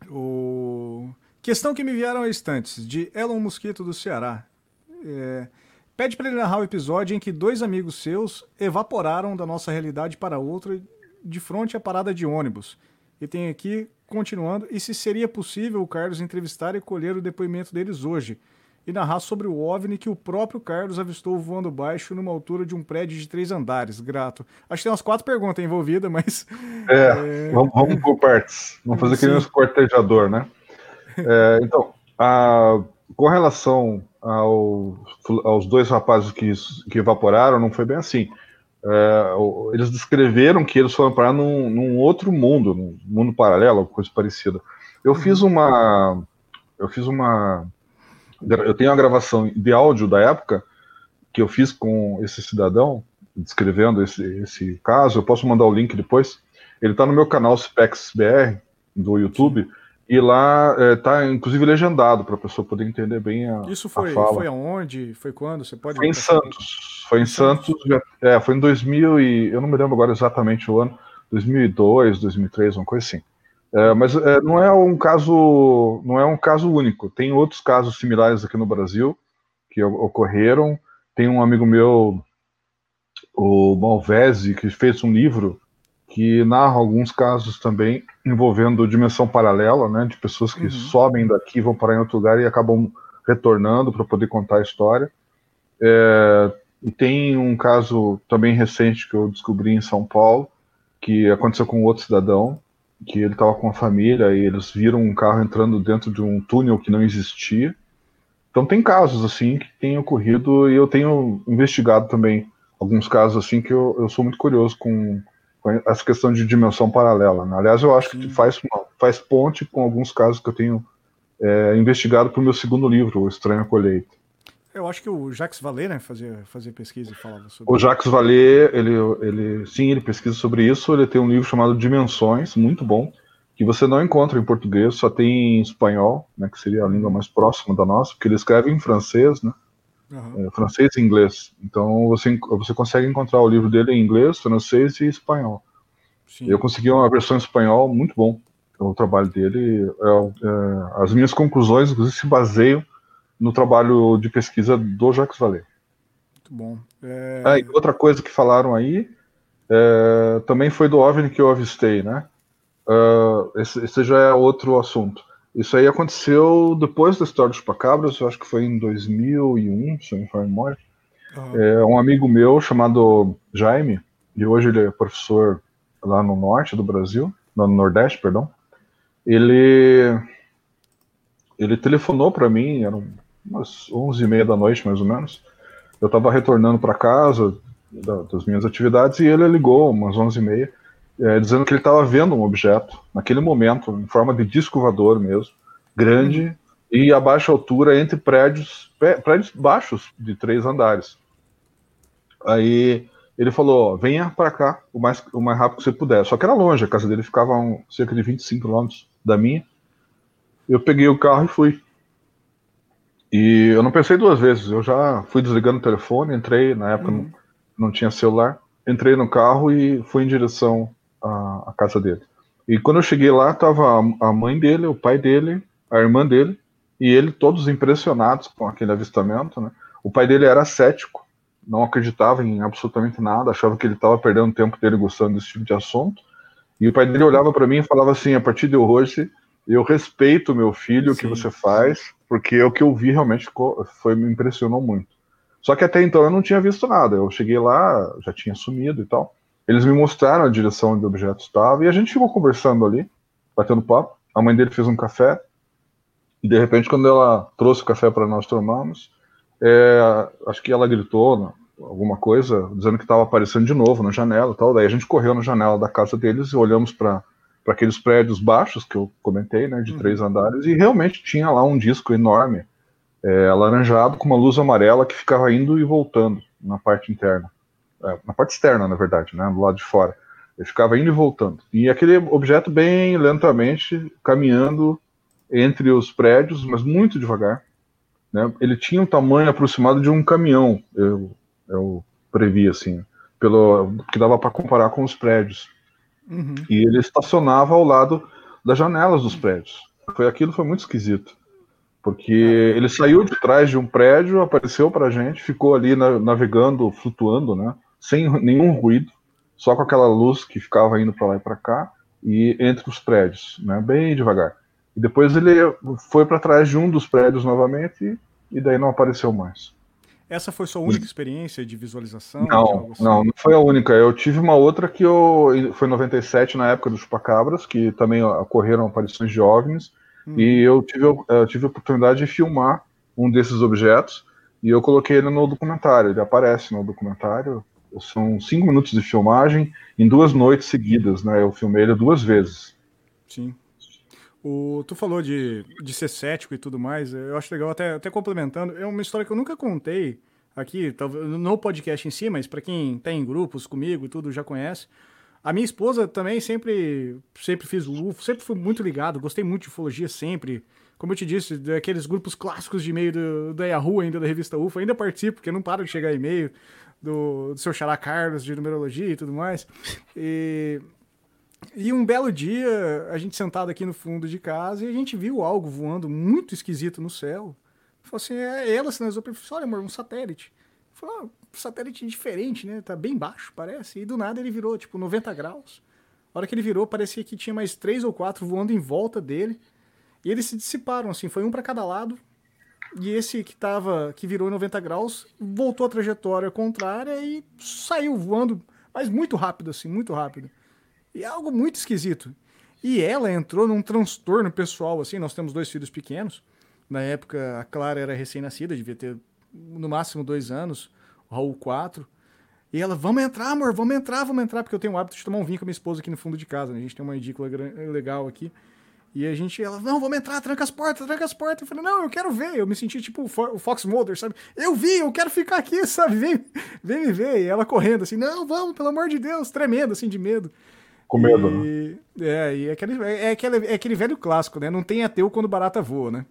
O... Questão que me vieram a instantes, de Elon Mosquito do Ceará. É... Pede para ele narrar o episódio em que dois amigos seus evaporaram da nossa realidade para outra de frente à parada de ônibus. E tem aqui, continuando, e se seria possível o Carlos entrevistar e colher o depoimento deles hoje, e narrar sobre o OVNI que o próprio Carlos avistou voando baixo numa altura de um prédio de três andares. Grato. Acho que tem umas quatro perguntas envolvidas, mas. É, é... Vamos, vamos, por partes. Vamos fazer aquele nosso cortejador, né? É, então, a, com relação ao, aos dois rapazes que, que evaporaram, não foi bem assim. É, eles descreveram que eles foram parar num, num, outro mundo, num mundo paralelo, coisa parecida. Eu fiz uhum. uma. Eu fiz uma eu tenho a gravação de áudio da época que eu fiz com esse cidadão descrevendo esse, esse caso. Eu posso mandar o link depois. Ele está no meu canal SpecsBR do YouTube. E lá está, é, inclusive, legendado para a pessoa poder entender bem a. Isso foi, a fala. foi aonde? Foi quando? Você pode. Foi em Santos. Foi em Santos. Santos. É, foi em 2000 e eu não me lembro agora exatamente o ano. 2002, 2003, uma coisa assim. É, mas é, não é um caso, não é um caso único. Tem outros casos similares aqui no Brasil que ocorreram. Tem um amigo meu, o Malvese, que fez um livro que narra alguns casos também envolvendo dimensão paralela, né, de pessoas que uhum. sobem daqui, vão parar em outro lugar e acabam retornando para poder contar a história. É, e tem um caso também recente que eu descobri em São Paulo, que aconteceu com outro cidadão, que ele estava com a família e eles viram um carro entrando dentro de um túnel que não existia. Então tem casos assim que têm ocorrido e eu tenho investigado também alguns casos assim que eu, eu sou muito curioso com, com essa questão de dimensão paralela. Né? Aliás, eu acho Sim. que faz, faz ponte com alguns casos que eu tenho é, investigado para o meu segundo livro, O Estranho Colheita. Eu acho que o Jacques Vallée, né, fazia, fazia pesquisa e falava sobre O Jacques Vallée, ele, ele, sim, ele pesquisa sobre isso. Ele tem um livro chamado Dimensões, muito bom, que você não encontra em português, só tem em espanhol, né, que seria a língua mais próxima da nossa, porque ele escreve em francês, né, uhum. é, francês e inglês. Então você, você consegue encontrar o livro dele em inglês, francês e espanhol. Sim. Eu consegui uma versão em espanhol muito bom. O trabalho dele, é, é, as minhas conclusões, inclusive, se baseiam no trabalho de pesquisa do Jacques Vallée. Muito bom. É... Ah, outra coisa que falaram aí é, também foi do OVNI que eu avistei, né? Uh, esse, esse, já é outro assunto. Isso aí aconteceu depois da história dos Chupacabras, eu acho que foi em 2001, se não me for memória. Uhum. É, um amigo meu chamado Jaime, e hoje ele é professor lá no norte do Brasil, no Nordeste, perdão. Ele ele telefonou para mim, eram umas 11 e meia da noite, mais ou menos. Eu estava retornando para casa da, das minhas atividades e ele ligou umas 11 e meia, é, dizendo que ele estava vendo um objeto, naquele momento, em forma de disco voador mesmo, grande e a baixa altura entre prédios, prédios baixos de três andares. Aí ele falou: venha para cá o mais, o mais rápido que você puder. Só que era longe, a casa dele ficava um, cerca de 25 quilômetros da minha. Eu peguei o carro e fui. E eu não pensei duas vezes, eu já fui desligando o telefone, entrei, na época uhum. não, não, tinha celular, entrei no carro e fui em direção à, à, casa dele. E quando eu cheguei lá, tava a mãe dele, o pai dele, a irmã dele, e ele todos impressionados com aquele avistamento, né? O pai dele era cético, não acreditava em absolutamente nada, achava que ele estava perdendo tempo dele gostando desse tipo de assunto. E o pai dele olhava para mim e falava assim: a partir de hoje, eu respeito meu filho, o que você faz, porque o que eu vi realmente ficou, foi, me impressionou muito. Só que até então eu não tinha visto nada. Eu cheguei lá, já tinha sumido e tal. Eles me mostraram a direção onde o objeto estava e a gente ficou conversando ali, batendo papo. A mãe dele fez um café e de repente, quando ela trouxe o café para nós tomarmos, é, acho que ela gritou né, alguma coisa, dizendo que estava aparecendo de novo na janela e tal. Daí a gente correu na janela da casa deles e olhamos para para aqueles prédios baixos que eu comentei, né, de uhum. três andares, e realmente tinha lá um disco enorme, é, alaranjado, com uma luz amarela que ficava indo e voltando na parte interna, é, na parte externa, na verdade, né, do lado de fora. Ele ficava indo e voltando. E aquele objeto bem lentamente caminhando entre os prédios, mas muito devagar. Né? Ele tinha um tamanho aproximado de um caminhão, eu, eu previ assim, pelo que dava para comparar com os prédios. Uhum. E ele estacionava ao lado das janelas dos prédios. Foi aquilo foi muito esquisito. Porque ele saiu de trás de um prédio, apareceu para a gente, ficou ali na, navegando, flutuando, né? Sem nenhum ruído, só com aquela luz que ficava indo para lá e para cá, e entre os prédios, né? Bem devagar. E depois ele foi para trás de um dos prédios novamente, e daí não apareceu mais. Essa foi sua única experiência de visualização? Não, assim? não, não foi a única. Eu tive uma outra que eu, foi em 97, na época dos chupacabras, que também ocorreram aparições de OVNIs, hum. e eu tive, eu tive a oportunidade de filmar um desses objetos, e eu coloquei ele no documentário, ele aparece no documentário, são cinco minutos de filmagem em duas noites seguidas, né? Eu filmei ele duas vezes. Sim. O, tu falou de, de ser cético e tudo mais, eu acho legal, até, até complementando, é uma história que eu nunca contei aqui, no podcast em si, mas para quem tem em grupos comigo e tudo já conhece. A minha esposa também sempre, sempre fiz UFO, sempre fui muito ligado, gostei muito de ufologia sempre. Como eu te disse, daqueles grupos clássicos de e-mail da Yahoo ainda, da revista UFO, ainda participo, porque não para de chegar e-mail do, do seu xará Carlos, de numerologia e tudo mais. E, e um belo dia, a gente sentado aqui no fundo de casa, e a gente viu algo voando muito esquisito no céu. Falou assim, é ela sinalizou pra mim, olha amor, um satélite. Falou, ah, satélite diferente, né? Tá bem baixo, parece. E do nada ele virou, tipo, 90 graus. A hora que ele virou, parecia que tinha mais três ou quatro voando em volta dele. E eles se dissiparam, assim, foi um para cada lado. E esse que tava, que virou 90 graus, voltou a trajetória contrária e saiu voando, mas muito rápido, assim, muito rápido. E é algo muito esquisito. E ela entrou num transtorno pessoal, assim, nós temos dois filhos pequenos. Na época, a Clara era recém-nascida, devia ter no máximo dois anos, o Raul quatro. E ela, vamos entrar, amor, vamos entrar, vamos entrar, porque eu tenho o hábito de tomar um vinho com a minha esposa aqui no fundo de casa, né? A gente tem uma edícula legal aqui. E a gente, ela, não, vamos entrar, tranca as portas, tranca as portas. Eu falei, não, eu quero ver. Eu me senti tipo o Fox Mulder, sabe? Eu vi, eu quero ficar aqui, sabe? Vem, vem me ver. E ela correndo assim, não, vamos, pelo amor de Deus, tremendo, assim, de medo. Com medo, né? e? É, e é aquele, é, aquele, é aquele velho clássico, né? Não tem ateu quando barata voa, né?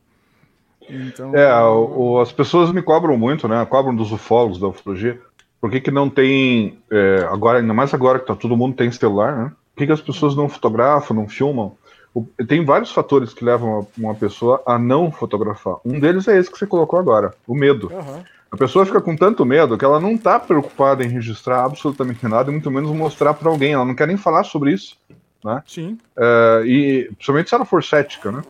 Então... É, o, as pessoas me cobram muito, né? Cobram dos ufólogos da ufologia. Por que, que não tem. É, agora, ainda mais agora que tá, todo mundo tem celular, né? Por que, que as pessoas não fotografam, não filmam? O, tem vários fatores que levam uma pessoa a não fotografar. Um deles é esse que você colocou agora, o medo. Uhum. A pessoa fica com tanto medo que ela não está preocupada em registrar absolutamente nada, e muito menos mostrar para alguém. Ela não quer nem falar sobre isso. Né? Sim. É, e principalmente se ela for cética, né?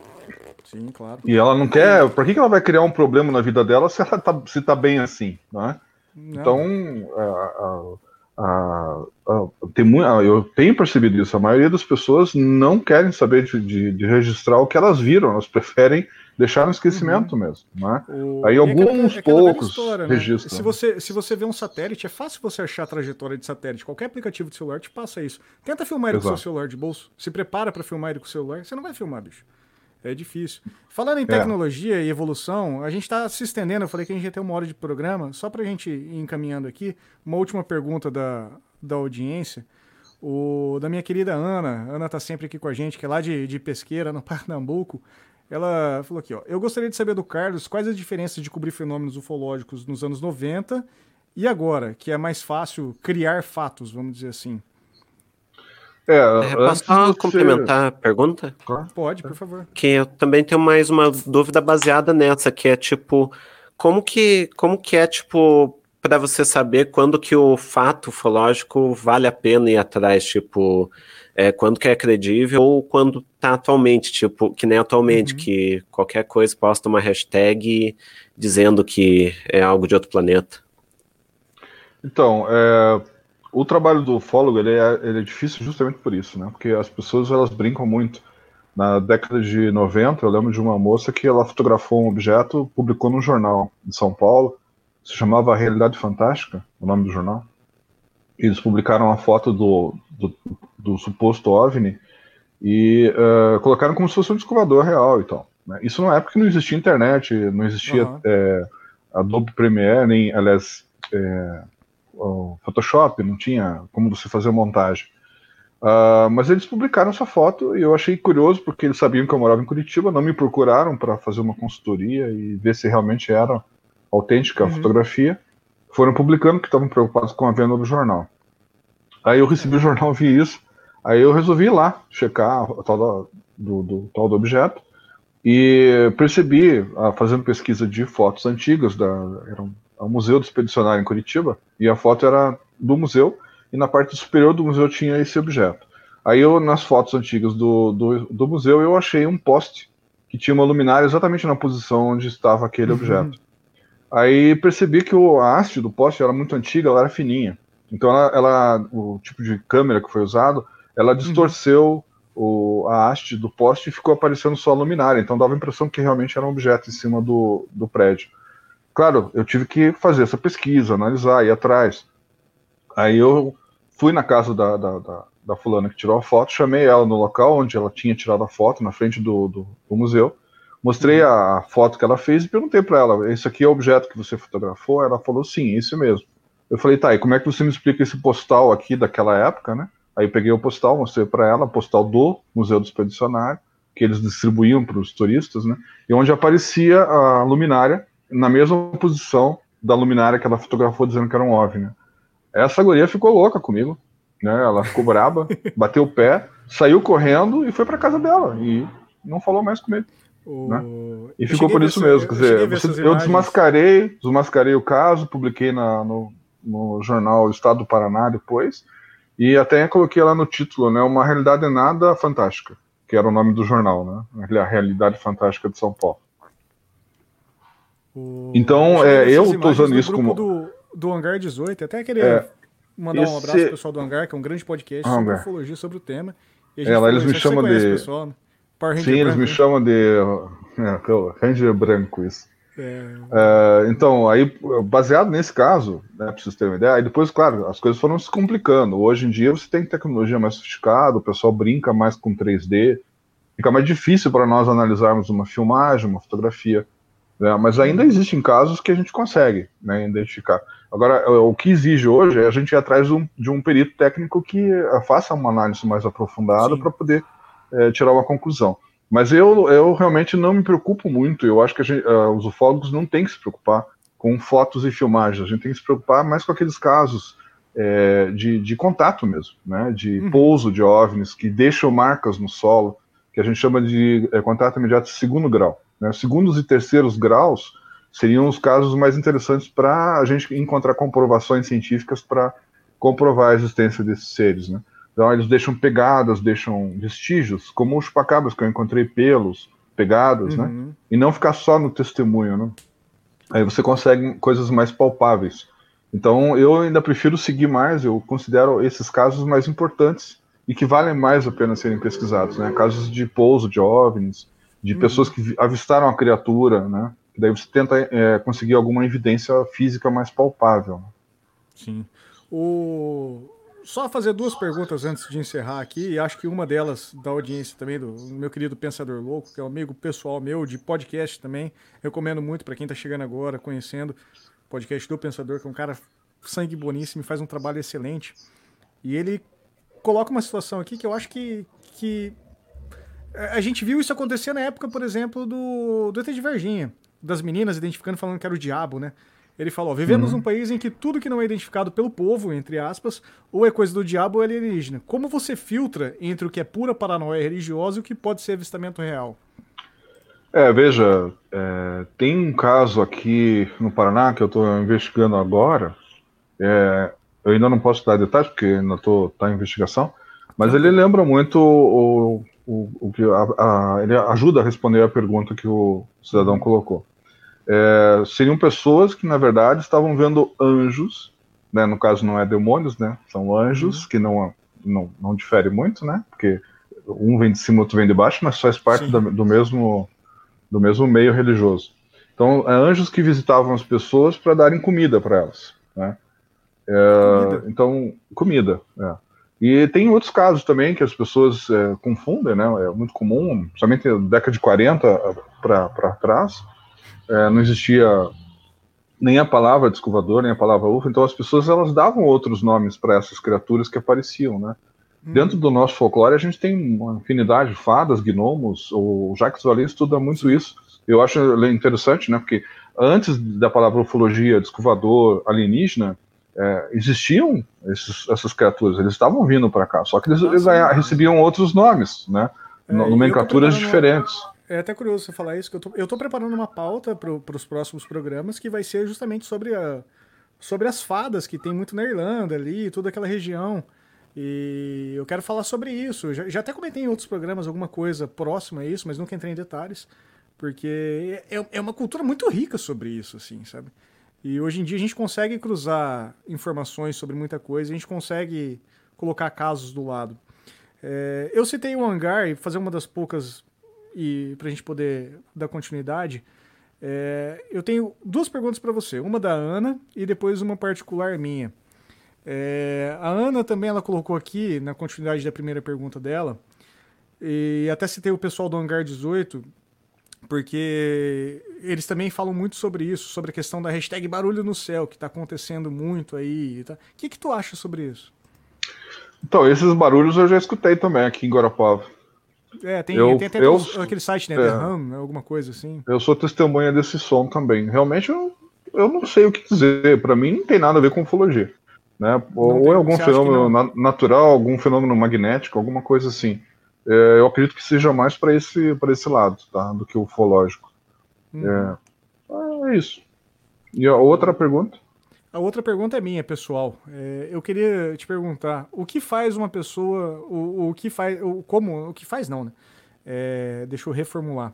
Sim, claro. E ela não quer. Por que, que ela vai criar um problema na vida dela se ela tá, se tá bem assim, né? Não. Então, a, a, tem muito, eu tenho percebido isso. A maioria das pessoas não querem saber de, de, de registrar o que elas viram, elas preferem deixar no esquecimento uhum. mesmo. Né? O... Aí alguns é aquela, é poucos história, né? registram. Se você, se você vê um satélite, é fácil você achar a trajetória de satélite. Qualquer aplicativo de celular te passa isso. Tenta filmar ele Exato. com o seu celular de bolso. Se prepara para filmar ele com o celular. Você não vai filmar, bicho. É difícil. Falando em é. tecnologia é. e evolução, a gente está se estendendo. Eu falei que a gente ia ter uma hora de programa. Só para a gente ir encaminhando aqui, uma última pergunta da, da audiência. O, da minha querida Ana. Ana está sempre aqui com a gente, que é lá de, de Pesqueira, no Pernambuco. Ela falou aqui, ó. Eu gostaria de saber do Carlos quais as diferenças de cobrir fenômenos ufológicos nos anos 90 e agora, que é mais fácil criar fatos, vamos dizer assim. É, é posso só complementar a pergunta? Pode, por favor. Que eu também tenho mais uma dúvida baseada nessa, que é tipo, como que, como que é, tipo, para você saber quando que o fato ufológico vale a pena ir atrás, tipo, é, quando que é credível ou quando tá atualmente, tipo, que nem atualmente, uhum. que qualquer coisa posta uma hashtag dizendo que é algo de outro planeta. Então, é, o trabalho do ufólogo ele é, ele é difícil justamente por isso, né? Porque as pessoas elas brincam muito. Na década de 90, eu lembro de uma moça que ela fotografou um objeto, publicou num jornal de São Paulo, se chamava Realidade Fantástica, o nome do jornal. Eles publicaram a foto do, do, do suposto OVNI e uh, colocaram como se fosse um descovador real e tal. Né? Isso na época não existia internet, não existia uhum. é, Adobe Premiere, nem, aliás, é, Photoshop, não tinha como você fazer a montagem. Uh, mas eles publicaram essa foto e eu achei curioso porque eles sabiam que eu morava em Curitiba, não me procuraram para fazer uma consultoria e ver se realmente era autêntica a uhum. fotografia. Foram publicando que estavam preocupados com a venda do jornal. Aí eu recebi o jornal, vi isso, aí eu resolvi ir lá checar a tal do, do, do, tal do objeto e percebi, uh, fazendo pesquisa de fotos antigas, da, era um, um museu do expedicionário em Curitiba, e a foto era do museu, e na parte superior do museu tinha esse objeto. Aí eu, nas fotos antigas do, do, do museu, eu achei um poste que tinha uma luminária exatamente na posição onde estava aquele uhum. objeto. Aí percebi que o, a haste do poste era muito antiga, ela era fininha. Então ela, ela o tipo de câmera que foi usado, ela distorceu uhum. o, a haste do poste e ficou aparecendo só a luminária. Então dava a impressão que realmente era um objeto em cima do, do prédio. Claro, eu tive que fazer essa pesquisa, analisar, ir atrás. Aí eu fui na casa da, da, da, da fulana que tirou a foto, chamei ela no local onde ela tinha tirado a foto, na frente do, do, do museu, Mostrei a foto que ela fez e perguntei para ela: esse aqui é o objeto que você fotografou? Ela falou: sim, isso mesmo. Eu falei: tá, e como é que você me explica esse postal aqui daquela época, né? Aí peguei o postal, mostrei para ela, postal do Museu do Expedicionário, que eles distribuíam para os turistas, né? E onde aparecia a luminária na mesma posição da luminária que ela fotografou dizendo que era um OVNI. Né? Essa guria ficou louca comigo, né? Ela ficou braba, bateu o pé, saiu correndo e foi para casa dela e não falou mais comigo. O... Né? E eu ficou por isso mesmo. Quer dizer, você, eu desmascarei, desmascarei o caso, publiquei na, no, no jornal Estado do Paraná depois, e até coloquei lá no título, né? Uma realidade nada fantástica, que era o nome do jornal, né? A Realidade Fantástica de São Paulo. O... Então, é, eu estou usando isso como. Do, do Hangar 18, até queria é, mandar esse... um abraço pro pessoal do Hangar, que é um grande podcast ah, sobre ufologia, sobre o tema. E é, lá eles me chamam de. Pessoal, né? Sim, eles me né? chamam de. É, Ranger branco, isso. É... Uh, então, aí, baseado nesse caso, né, para vocês terem uma ideia, aí depois, claro, as coisas foram se complicando. Hoje em dia você tem tecnologia mais sofisticada, o pessoal brinca mais com 3D, fica mais difícil para nós analisarmos uma filmagem, uma fotografia. Né, mas ainda existem casos que a gente consegue né, identificar. Agora, o que exige hoje é a gente ir atrás de um, de um perito técnico que faça uma análise mais aprofundada para poder é, tirar uma conclusão. Mas eu, eu realmente não me preocupo muito. Eu acho que gente, uh, os ufólogos não têm que se preocupar com fotos e filmagens. A gente tem que se preocupar mais com aqueles casos é, de, de contato mesmo, né? De uhum. pouso de OVNIs que deixam marcas no solo, que a gente chama de é, contato imediato de segundo grau. Né? Segundos e terceiros graus seriam os casos mais interessantes para a gente encontrar comprovações científicas para comprovar a existência desses seres, né? Então eles deixam pegadas, deixam vestígios, como os chupacabras que eu encontrei pelos, pegadas, né? uhum. né? E não ficar só no testemunho, né? Aí você consegue coisas mais palpáveis. Então eu ainda prefiro seguir mais, eu considero esses casos mais importantes e que valem mais a pena serem pesquisados, né? Casos de pouso de OVNIs, de uhum. pessoas que avistaram a criatura, né? Que daí você tenta é, conseguir alguma evidência física mais palpável. Sim. O só fazer duas perguntas antes de encerrar aqui, e acho que uma delas da audiência também, do meu querido Pensador Louco, que é um amigo pessoal meu de podcast também. Recomendo muito para quem está chegando agora, conhecendo o podcast do Pensador, que é um cara sangue boníssimo e faz um trabalho excelente. E ele coloca uma situação aqui que eu acho que, que a gente viu isso acontecer na época, por exemplo, do, do ET de Varginha, das meninas identificando falando que era o diabo, né? Ele falou: vivemos uhum. num país em que tudo que não é identificado pelo povo, entre aspas, ou é coisa do diabo ou é alienígena. Como você filtra entre o que é pura paranoia religiosa e o que pode ser avistamento real? É, veja, é, tem um caso aqui no Paraná que eu estou investigando agora. É, eu ainda não posso dar detalhes porque ainda estou tá em investigação, mas ele lembra muito o, o, o que a, a, ele ajuda a responder a pergunta que o cidadão colocou é, seriam pessoas que, na verdade, estavam vendo anjos, né? No caso, não é demônios, né? São anjos, uhum. que não, não, não difere muito, né? Porque um vem de cima, outro vem de baixo, mas faz parte da, do, mesmo, do mesmo meio religioso. Então, é anjos que visitavam as pessoas para darem comida para elas, né? É, comida. Então, comida, é. E tem outros casos também que as pessoas é, confundem, né? É muito comum, principalmente na década de 40 para trás, é, não existia nem a palavra descovador, nem a palavra UFO, então as pessoas elas davam outros nomes para essas criaturas que apareciam, né? Hum. Dentro do nosso folclore a gente tem uma infinidade de fadas, gnomos, o Jacques Vallée estuda muito isso. Eu acho interessante, né? Porque antes da palavra ufologia, descovador, alienígena, é, existiam esses, essas criaturas, eles estavam vindo para cá, só que eles, eles recebiam outros nomes, né? É, nomenclaturas diferentes. É até curioso você falar isso, que eu tô, eu tô preparando uma pauta para os próximos programas que vai ser justamente sobre, a, sobre as fadas, que tem muito na Irlanda ali, toda aquela região. E eu quero falar sobre isso. Já, já até comentei em outros programas alguma coisa próxima a isso, mas nunca entrei em detalhes. Porque é, é uma cultura muito rica sobre isso, assim, sabe? E hoje em dia a gente consegue cruzar informações sobre muita coisa, a gente consegue colocar casos do lado. É, eu citei o hangar e fazer uma das poucas e para a gente poder dar continuidade, é, eu tenho duas perguntas para você. Uma da Ana e depois uma particular minha. É, a Ana também ela colocou aqui, na continuidade da primeira pergunta dela, e até citei o pessoal do Hangar 18, porque eles também falam muito sobre isso, sobre a questão da hashtag barulho no céu, que está acontecendo muito aí. Tá? O que, que tu acha sobre isso? Então, esses barulhos eu já escutei também aqui em Guarapava. É, tem, eu, tem até eu, aquele site, né, é, The Hum, né, alguma coisa assim. Eu sou testemunha desse som também. Realmente eu, eu não sei o que dizer. Para mim não tem nada a ver com ufologia. Né? Ou tem, é algum fenômeno na, natural, algum fenômeno magnético, alguma coisa assim. É, eu acredito que seja mais para esse, esse lado, tá? Do que o ufológico. Hum. É, é isso. E a outra pergunta? A outra pergunta é minha, pessoal. É, eu queria te perguntar, o que faz uma pessoa, o, o que faz, o, como, o que faz não, né? É, deixa eu reformular.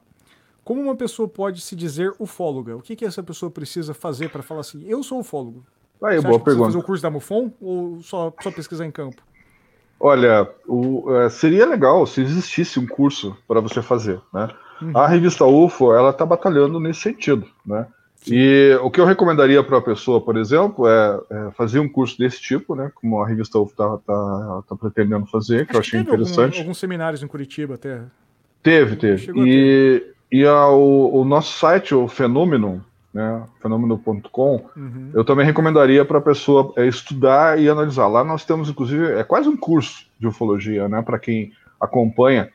Como uma pessoa pode se dizer ufóloga? O que, que essa pessoa precisa fazer para falar assim, eu sou ufólogo? Aí, Você boa pergunta. fazer o curso da MUFON ou só, só pesquisar em campo? Olha, o, é, seria legal se existisse um curso para você fazer, né? Uhum. A revista UFO, ela está batalhando nesse sentido, né? E o que eu recomendaria para a pessoa, por exemplo, é, é, fazer um curso desse tipo, né? Como a revista UFO está tá, tá pretendendo fazer, que Acho eu achei que interessante. Algum, alguns seminários em Curitiba até. Teve, teve. E, e o, o, nosso site, o Fenômeno, né, fenômeno.com, uhum. eu também recomendaria para a pessoa é, estudar e analisar. Lá nós temos, inclusive, é quase um curso de ufologia, né? Para quem acompanha.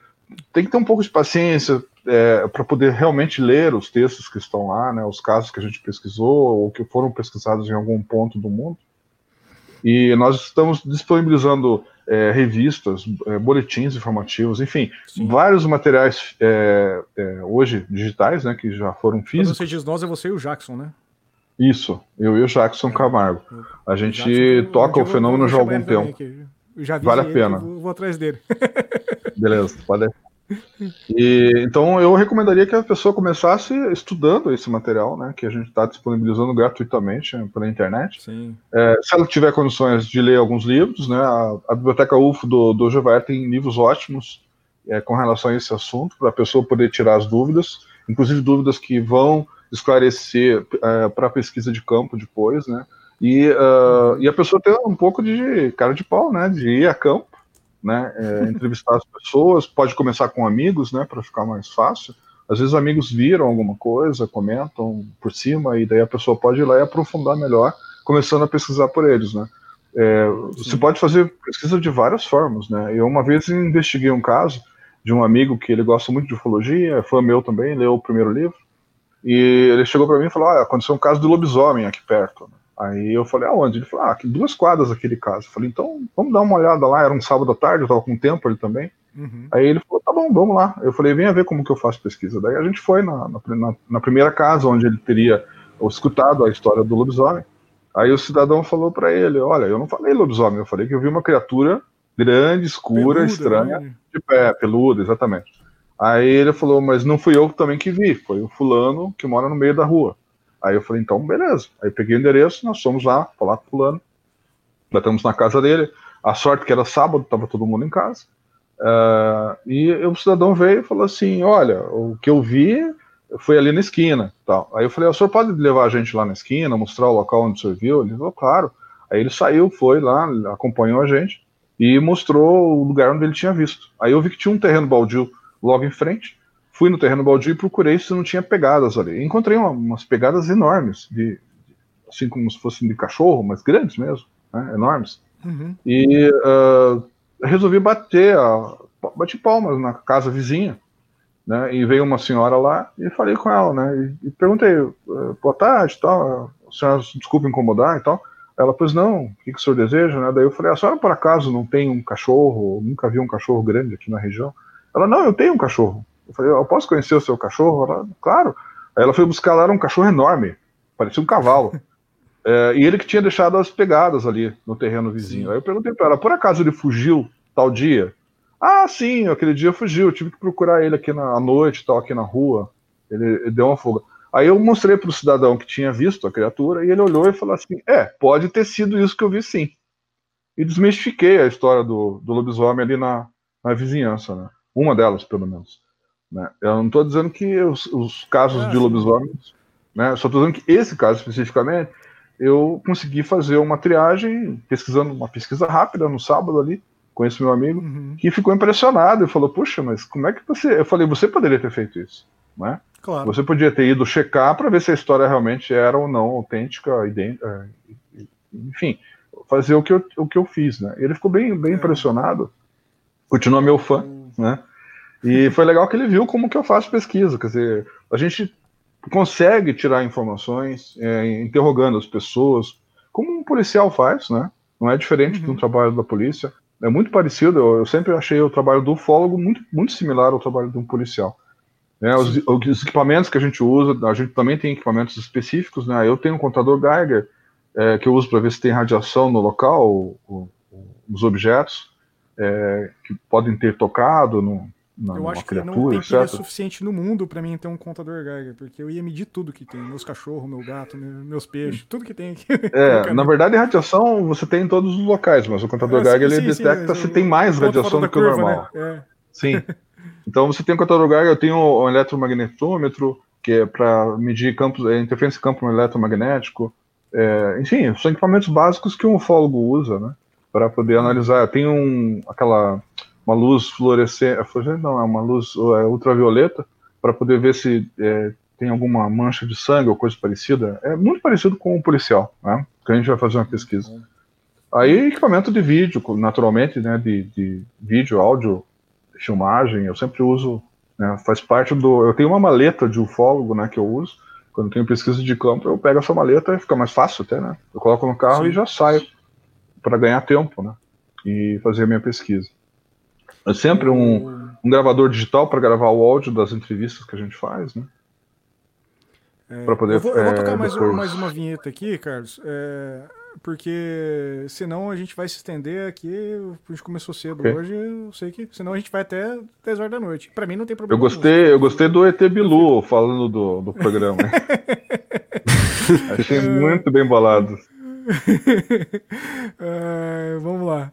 Tem que ter um pouco de paciência, é, para poder realmente ler os textos que estão lá, né, os casos que a gente pesquisou ou que foram pesquisados em algum ponto do mundo. E nós estamos disponibilizando é, revistas, é, boletins informativos, enfim, Sim. vários materiais é, é, hoje digitais, né, que já foram físicos. Quando você diz nós, é você e o Jackson, né? Isso, eu e o Jackson é. Camargo. A gente Jackson, toca o fenômeno já há algum tempo. vale a pena. Vou, vou, atrás dele. Beleza, pode. E, então eu recomendaria que a pessoa começasse estudando esse material, né, que a gente está disponibilizando gratuitamente né, pela internet. É, se ela tiver condições de ler alguns livros, né, a, a biblioteca UFO do, do Gevaer tem livros ótimos é, com relação a esse assunto, para a pessoa poder tirar as dúvidas, inclusive dúvidas que vão esclarecer é, para a pesquisa de campo depois, né, e, uh, e a pessoa ter um pouco de cara de pau, né, de ir a campo né? É, entrevistar as pessoas, pode começar com amigos, né? Para ficar mais fácil. Às vezes amigos viram alguma coisa, comentam por cima, e daí a pessoa pode ir lá e aprofundar melhor, começando a pesquisar por eles, né? É, você pode fazer pesquisa de várias formas, né? Eu uma vez investiguei um caso de um amigo que ele gosta muito de ufologia, é fã meu também, leu o primeiro livro, e ele chegou para mim e falou: ah, aconteceu um caso do lobisomem aqui perto. Né? Aí eu falei, aonde? Ele falou, ah, duas quadras aquele caso. Eu falei, então vamos dar uma olhada lá. Era um sábado à tarde, eu tava com tempo ali também. Uhum. Aí ele falou, tá bom, vamos lá. Eu falei, venha ver como que eu faço pesquisa. Daí a gente foi na, na, na primeira casa onde ele teria escutado a história do lobisomem. Aí o cidadão falou para ele, olha, eu não falei lobisomem, eu falei que eu vi uma criatura grande, escura, peluda, estranha, né? de pé, peluda, exatamente. Aí ele falou, mas não fui eu também que vi, foi o fulano que mora no meio da rua. Aí eu falei, então, beleza. Aí peguei o endereço, nós fomos lá, falar com o fulano. Batemos na casa dele. A sorte que era sábado, estava todo mundo em casa. Uh, e o cidadão veio e falou assim: Olha, o que eu vi foi ali na esquina. Tal. Aí eu falei: O senhor pode levar a gente lá na esquina, mostrar o local onde o senhor viu? Ele falou: Claro. Aí ele saiu, foi lá, acompanhou a gente e mostrou o lugar onde ele tinha visto. Aí eu vi que tinha um terreno baldio logo em frente fui no terreno baldio e procurei se não tinha pegadas ali. Encontrei uma, umas pegadas enormes, de, assim como se fossem de cachorro, mas grandes mesmo, né, enormes. Uhum. E uh, resolvi bater, a, bati palmas na casa vizinha, né, e veio uma senhora lá e falei com ela, né, e, e perguntei, uh, boa tarde, tal, senhora desculpa incomodar e tal. Ela, pois não, o que, que o senhor deseja? Né? Daí eu falei, a senhora por acaso não tem um cachorro? Nunca vi um cachorro grande aqui na região? Ela, não, eu tenho um cachorro. Eu falei, eu posso conhecer o seu cachorro? Ela, claro. Aí ela foi buscar lá, era um cachorro enorme, parecia um cavalo. é, e ele que tinha deixado as pegadas ali no terreno vizinho. Aí eu perguntei para ela, por acaso ele fugiu tal dia? Ah, sim, aquele dia fugiu, eu tive que procurar ele aqui na à noite, tal, aqui na rua. Ele, ele deu uma fuga. Aí eu mostrei para o cidadão que tinha visto a criatura e ele olhou e falou assim: É, pode ter sido isso que eu vi sim. E desmistifiquei a história do, do lobisomem ali na, na vizinhança, né? Uma delas, pelo menos. Né? Eu não estou dizendo que os, os casos de lobisomens, né? só estou dizendo que esse caso especificamente, eu consegui fazer uma triagem, pesquisando uma pesquisa rápida no sábado ali, com esse meu amigo, uhum. que ficou impressionado e falou: Puxa, mas como é que você. Eu falei: Você poderia ter feito isso, né? Claro. Você podia ter ido checar para ver se a história realmente era ou não autêntica, idêntica, é, enfim, fazer o que eu, o que eu fiz, né? Ele ficou bem, bem é. impressionado, continua meu fã, né? E foi legal que ele viu como que eu faço pesquisa, quer dizer, a gente consegue tirar informações, é, interrogando as pessoas, como um policial faz, né? Não é diferente uhum. do trabalho da polícia. É muito parecido. Eu, eu, sempre achei o trabalho do ufólogo muito, muito similar ao trabalho de um policial. É, os, os, equipamentos que a gente usa, a gente também tem equipamentos específicos. Né? Eu tenho um contador Geiger é, que eu uso para ver se tem radiação no local, os objetos é, que podem ter tocado no, na, eu acho que não tem pilha suficiente no mundo para mim ter um contador Geiger, porque eu ia medir tudo que tem, meus cachorros, meu gato, meus peixes, tudo que tem aqui. É, na verdade, radiação você tem em todos os locais, mas o contador é, Geiger sim, ele sim, detecta sim, se tem mais radiação do que o normal. Né? É. Sim. Então você tem o contador Geiger, eu tenho um eletromagnetômetro, que é para medir campos, é, interferência de campo eletromagnético. É, enfim, são equipamentos básicos que um ufólogo usa, né? Para poder analisar. Tem um, aquela uma luz fluorescente, não, é uma luz é, ultravioleta, para poder ver se é, tem alguma mancha de sangue ou coisa parecida. É muito parecido com o policial, né? Que a gente vai fazer uma pesquisa. Aí equipamento de vídeo, naturalmente, né? De, de vídeo, áudio, filmagem, eu sempre uso, né, faz parte do. Eu tenho uma maleta de ufólogo, né? Que eu uso. Quando tenho pesquisa de campo, eu pego essa maleta e fica mais fácil até, né? Eu coloco no carro Sim. e já saio para ganhar tempo, né? E fazer a minha pesquisa. É sempre um, um gravador digital para gravar o áudio das entrevistas que a gente faz, né? É, para poder. Eu vou, eu vou tocar é, mais, depois... mais, uma vinheta aqui, Carlos, é, porque senão a gente vai se estender aqui. A gente começou cedo okay. hoje, eu sei que. Senão a gente vai até 10 horas da noite. Para mim não tem problema. Eu gostei, eu gostei do ET Bilu falando do, do programa. Achei muito bem bolado. É, vamos lá.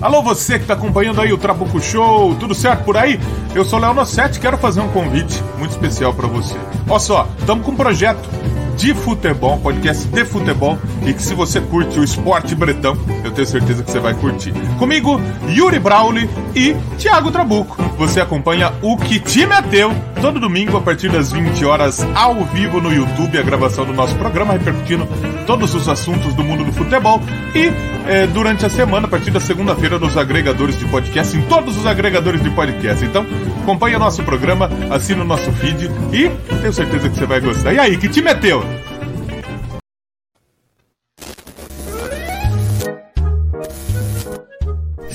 Alô, você que está acompanhando aí o Trabuco Show, tudo certo por aí? Eu sou Léo Nossetti, quero fazer um convite muito especial para você. Olha só, estamos com um projeto de futebol, podcast de futebol, e que se você curte o esporte bretão, eu tenho certeza que você vai curtir. Comigo, Yuri Brauli e Thiago Trabuco. Você acompanha o Que Time é Teu, todo domingo a partir das 20 horas, ao vivo no YouTube, a gravação do nosso programa, repercutindo todos os assuntos do mundo do futebol. E é, durante a semana, a partir da segunda-feira, nos agregadores de podcast, em todos os agregadores de podcast. Então, acompanhe o nosso programa, assina o nosso feed e tenho certeza que você vai gostar. E aí, que time é teu?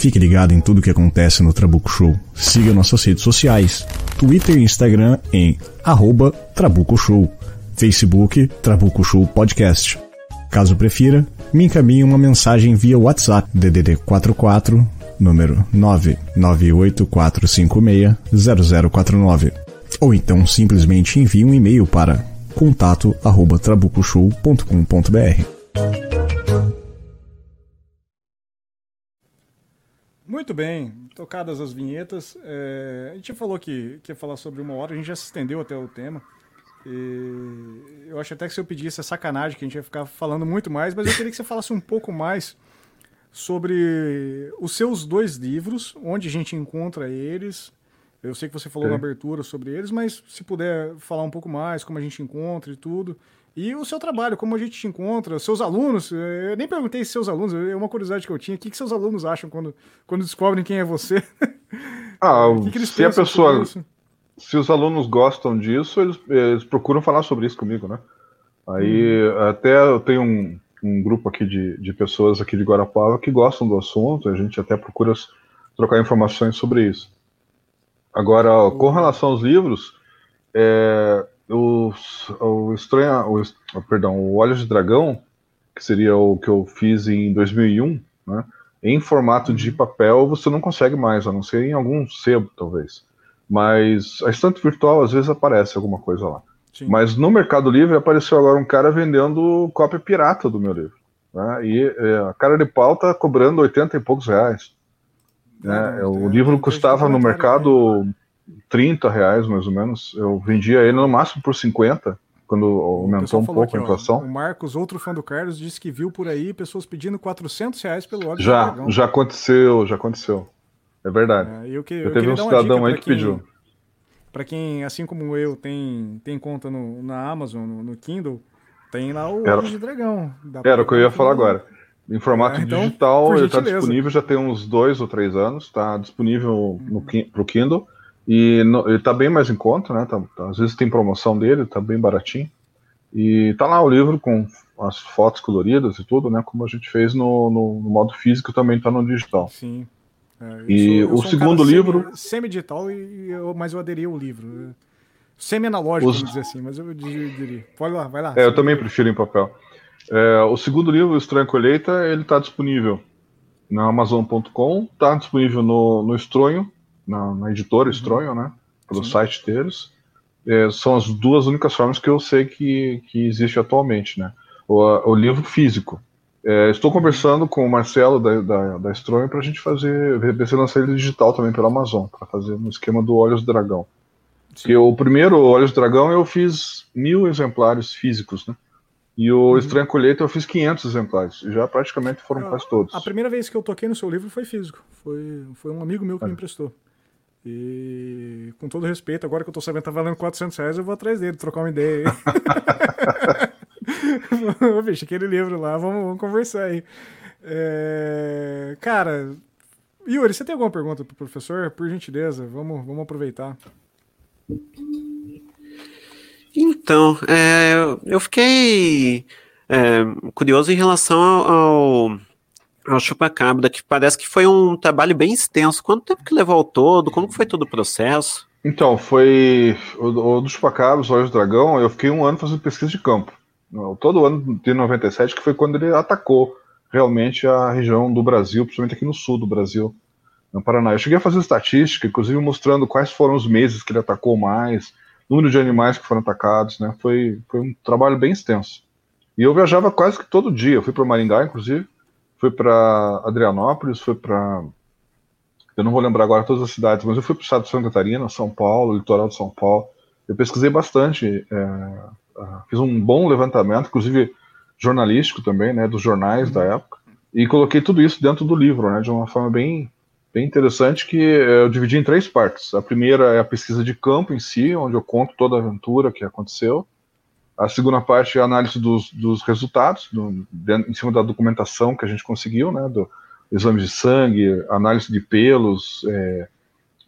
Fique ligado em tudo o que acontece no Trabuco Show. Siga nossas redes sociais, Twitter e Instagram em arroba Trabuco Show, Facebook Trabuco Show Podcast. Caso prefira, me encaminhe uma mensagem via WhatsApp DDD 44 número 99845600049 ou então simplesmente envie um e-mail para contato@trabucoshow.com.br. Muito bem, tocadas as vinhetas. É, a gente falou que, que ia falar sobre uma hora, a gente já se estendeu até o tema. E eu acho até que se eu pedisse é sacanagem, que a gente ia ficar falando muito mais, mas eu queria que você falasse um pouco mais sobre os seus dois livros, onde a gente encontra eles. Eu sei que você falou é. na abertura sobre eles, mas se puder falar um pouco mais, como a gente encontra e tudo. E o seu trabalho, como a gente te encontra, seus alunos, eh, eu nem perguntei se seus alunos, é uma curiosidade que eu tinha, o que, que seus alunos acham quando, quando descobrem quem é você? Ah, que que se a pessoa, se os alunos gostam disso, eles, eles, procuram falar sobre isso comigo, né? Aí hum. até eu tenho um, um grupo aqui de, de pessoas aqui de Guarapava que gostam do assunto, a gente até procura trocar informações sobre isso. Agora, com hum. relação aos livros, é, o, o estranha, o, perdão, o Olhos de Dragão, que seria o que eu fiz em 2001, né? Em formato de uhum. papel você não consegue mais, a não ser em algum sebo, talvez. Mas a estante virtual às vezes aparece alguma coisa lá. Sim. Mas no Mercado Livre apareceu agora um cara vendendo cópia pirata do meu livro. Né? E é, a cara de pau tá cobrando 80 e poucos reais. Né? o livro custava no mercado 30 reais, mais ou menos. Eu vendia ele no máximo por 50, quando aumentou um pouco aqui, a inflação. Ó, o Marcos, outro fã do Carlos, disse que viu por aí pessoas pedindo 400 reais pelo óleo Já, já aconteceu, já aconteceu. É verdade. É, eu, que, eu, eu teve um cidadão aí que quem, pediu. Para quem, assim como eu, tem, tem conta no, na Amazon, no, no Kindle, tem lá o Era- de Dragão. Era o que eu ia falar agora. Em formato É, então, digital, ele está disponível já tem uns dois ou três anos, está disponível Uhum. no, Ki- pro Kindle. E no- ele está bem mais em conta, né? tá- tá- às vezes tem promoção dele, está bem baratinho. E tá lá o livro com as fotos coloridas e tudo, né? Como a gente fez no, no- no modo físico, também está no digital. Sim. É, E o um segundo cara livro- Semi, semi-digital, eu, mas eu aderi ao livro. Semi-analógico, Os- vamos dizer assim, mas eu diria. Pode lá, vai lá. É, eu também prefiro em papel. É, o segundo livro, O Estranho Colheita, ele está disponível na Amazon.com, está disponível no, no Estronho, na, na editora Estronho, né? Pelo Uhum. Sim. site deles. É, são as duas únicas formas que eu sei que, que existe atualmente, né? O, o livro físico. É, estou conversando com o Marcelo da, da, da para a gente fazer, ver se lançar ele digital também pela Amazon, para fazer no esquema do Olhos do Dragão. Porque o primeiro, Olhos do Dragão, eu fiz mil exemplares físicos, né? E o Estranho Colheita eu fiz 500 exemplares. E já praticamente foram quase todos. A primeira vez que eu toquei no seu livro foi físico. Foi, foi um amigo meu que me emprestou. E com todo respeito, agora que eu tô sabendo que tá valendo 400 reais, eu vou atrás dele, trocar uma ideia aí. Bicho, aquele livro lá, vamos, vamos conversar aí. É, Cara, Yuri, você tem alguma pergunta pro professor? Por gentileza, vamos, vamos aproveitar. Então, é, eu fiquei é, curioso em relação ao, ao, ao Chupacabra, que parece que foi um trabalho bem extenso. Quanto tempo que levou ao todo? Como foi todo o processo? Então, foi o, o dos Chupacabras, Olhos do Dragão, eu fiquei um ano fazendo pesquisa de campo. Todo ano de 97, que foi quando ele atacou realmente a região do Brasil, principalmente aqui no sul do Brasil, no Paraná. Eu cheguei a fazer estatística, inclusive mostrando quais foram os meses que ele atacou mais, número de animais que foram atacados, né? Foi, foi um trabalho bem extenso. E eu viajava quase que todo dia. Eu fui para Maringá, inclusive, fui para Adrianópolis, fui para eu não vou lembrar agora todas as cidades, mas eu fui para o estado de Santa Catarina, São Paulo, litoral de São Paulo. Eu pesquisei bastante, é, fiz um bom levantamento, inclusive jornalístico também, né, dos jornais da época, e coloquei tudo isso dentro do livro, né, de uma forma bem, bem interessante, que eu dividi em três partes. A primeira é a pesquisa de campo em si, onde eu conto toda a aventura que aconteceu. A segunda parte é a análise dos, dos resultados, do, de- em cima da documentação que a gente conseguiu, né, do exame de sangue, análise de pelos, é,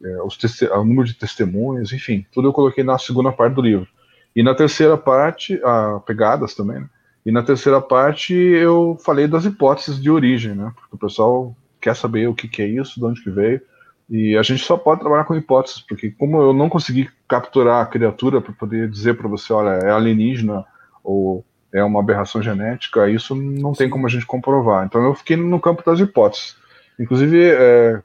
é, os o número de testemunhas, enfim, tudo eu coloquei na segunda parte do livro. E na terceira parte, a pegadas também, né? E na terceira parte eu falei das hipóteses de origem, né? Porque o pessoal quer saber o que, que é isso, de onde que veio. E a gente só pode trabalhar com hipóteses, porque como eu não consegui capturar a criatura para poder dizer para você, olha, é alienígena ou é uma aberração genética, isso não tem como a gente comprovar. Então eu fiquei no campo das hipóteses. Inclusive, é,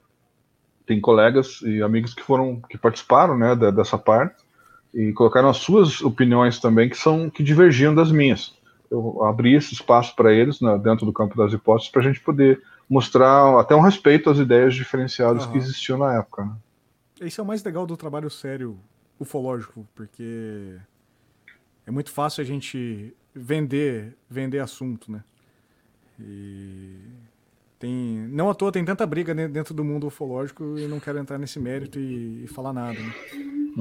tem colegas e amigos que foram que participaram né, da- dessa parte e colocaram as suas opiniões também que são que divergiam das minhas. Eu abri esse espaço para eles né, dentro do campo das hipóteses para a gente poder mostrar até um respeito às ideias diferenciadas que Aham. existiam na época. né. Esse é o mais legal do trabalho sério ufológico, porque é muito fácil a gente vender, vender assunto, né? E tem, não à toa tem tanta briga dentro do mundo ufológico e não quero entrar nesse mérito e, e falar nada, né?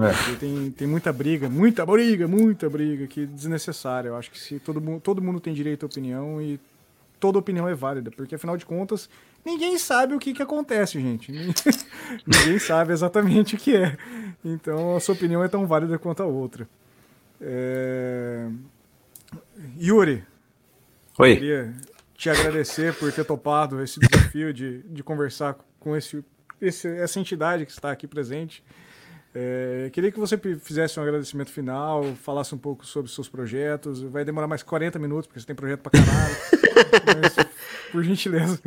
É. Tem, tem muita briga, muita briga, muita briga que é desnecessária. Eu acho que se todo mundo, todo mundo tem direito à opinião e toda opinião é válida, porque afinal de contas, ninguém sabe o que, que acontece, gente. ninguém sabe exatamente o que é. Então a sua opinião é tão válida quanto a outra. É... Yuri, Oi. queria te agradecer por ter topado esse desafio de, de conversar com esse, esse- essa entidade que está aqui presente. É, queria que você fizesse um agradecimento final, falasse um pouco sobre seus projetos. Vai demorar mais 40 minutos, porque você tem projeto pra caralho. Mas, por gentileza.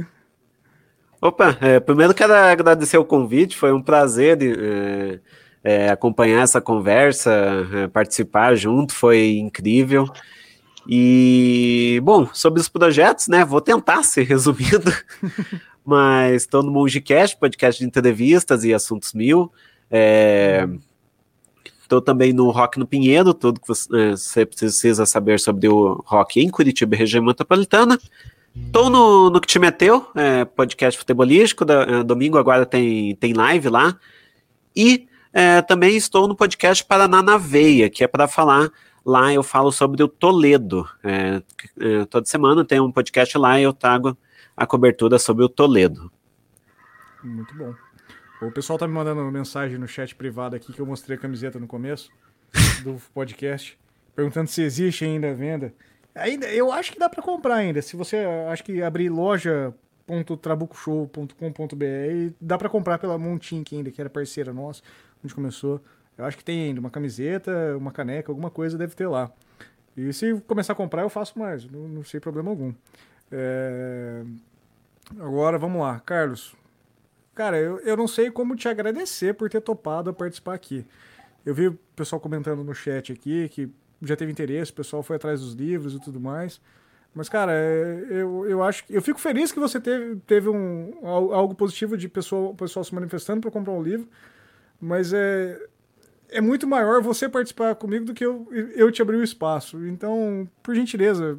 Opa, é, primeiro quero agradecer o convite, foi um prazer é, é, acompanhar essa conversa, é, participar junto, foi incrível. E, bom, sobre os projetos, né, vou tentar ser resumido, mas estou no Mongecast, podcast de entrevistas e assuntos mil. Estou também no Rock no Pinheiro, tudo que você, é, você precisa saber sobre o rock em Curitiba e região metropolitana. Tô no, no que te meteu, é, podcast futebolístico. Da, é, domingo agora tem, tem live lá. E é, também estou no podcast Paraná na Veia, que é para falar. Lá eu falo sobre o Toledo. É, é, toda semana tem um podcast lá e eu trago a cobertura sobre o Toledo. Muito bom. O pessoal tá me mandando mensagem no chat privado aqui que eu mostrei a camiseta no começo do podcast, perguntando se existe ainda a venda. Ainda, eu acho que dá para comprar ainda. Se você acho que abrir loja.trabucoshow.com.br, dá para comprar pela Montink ainda, que era parceira nossa, onde começou. Eu acho que tem ainda uma camiseta, uma caneca, alguma coisa deve ter lá. E se começar a comprar, eu faço mais, não, não sei problema algum. É... Agora vamos lá, Carlos. Cara, eu, eu não sei como te agradecer por ter topado a participar aqui. Eu vi o pessoal comentando no chat aqui que já teve interesse, o pessoal foi atrás dos livros e tudo mais. Mas, cara, é, eu, eu acho que. Eu fico feliz que você teve, teve um, algo positivo de pessoal, pessoal se manifestando para comprar um livro. Mas é, é muito maior você participar comigo do que eu, eu te abrir o espaço. Então, por gentileza,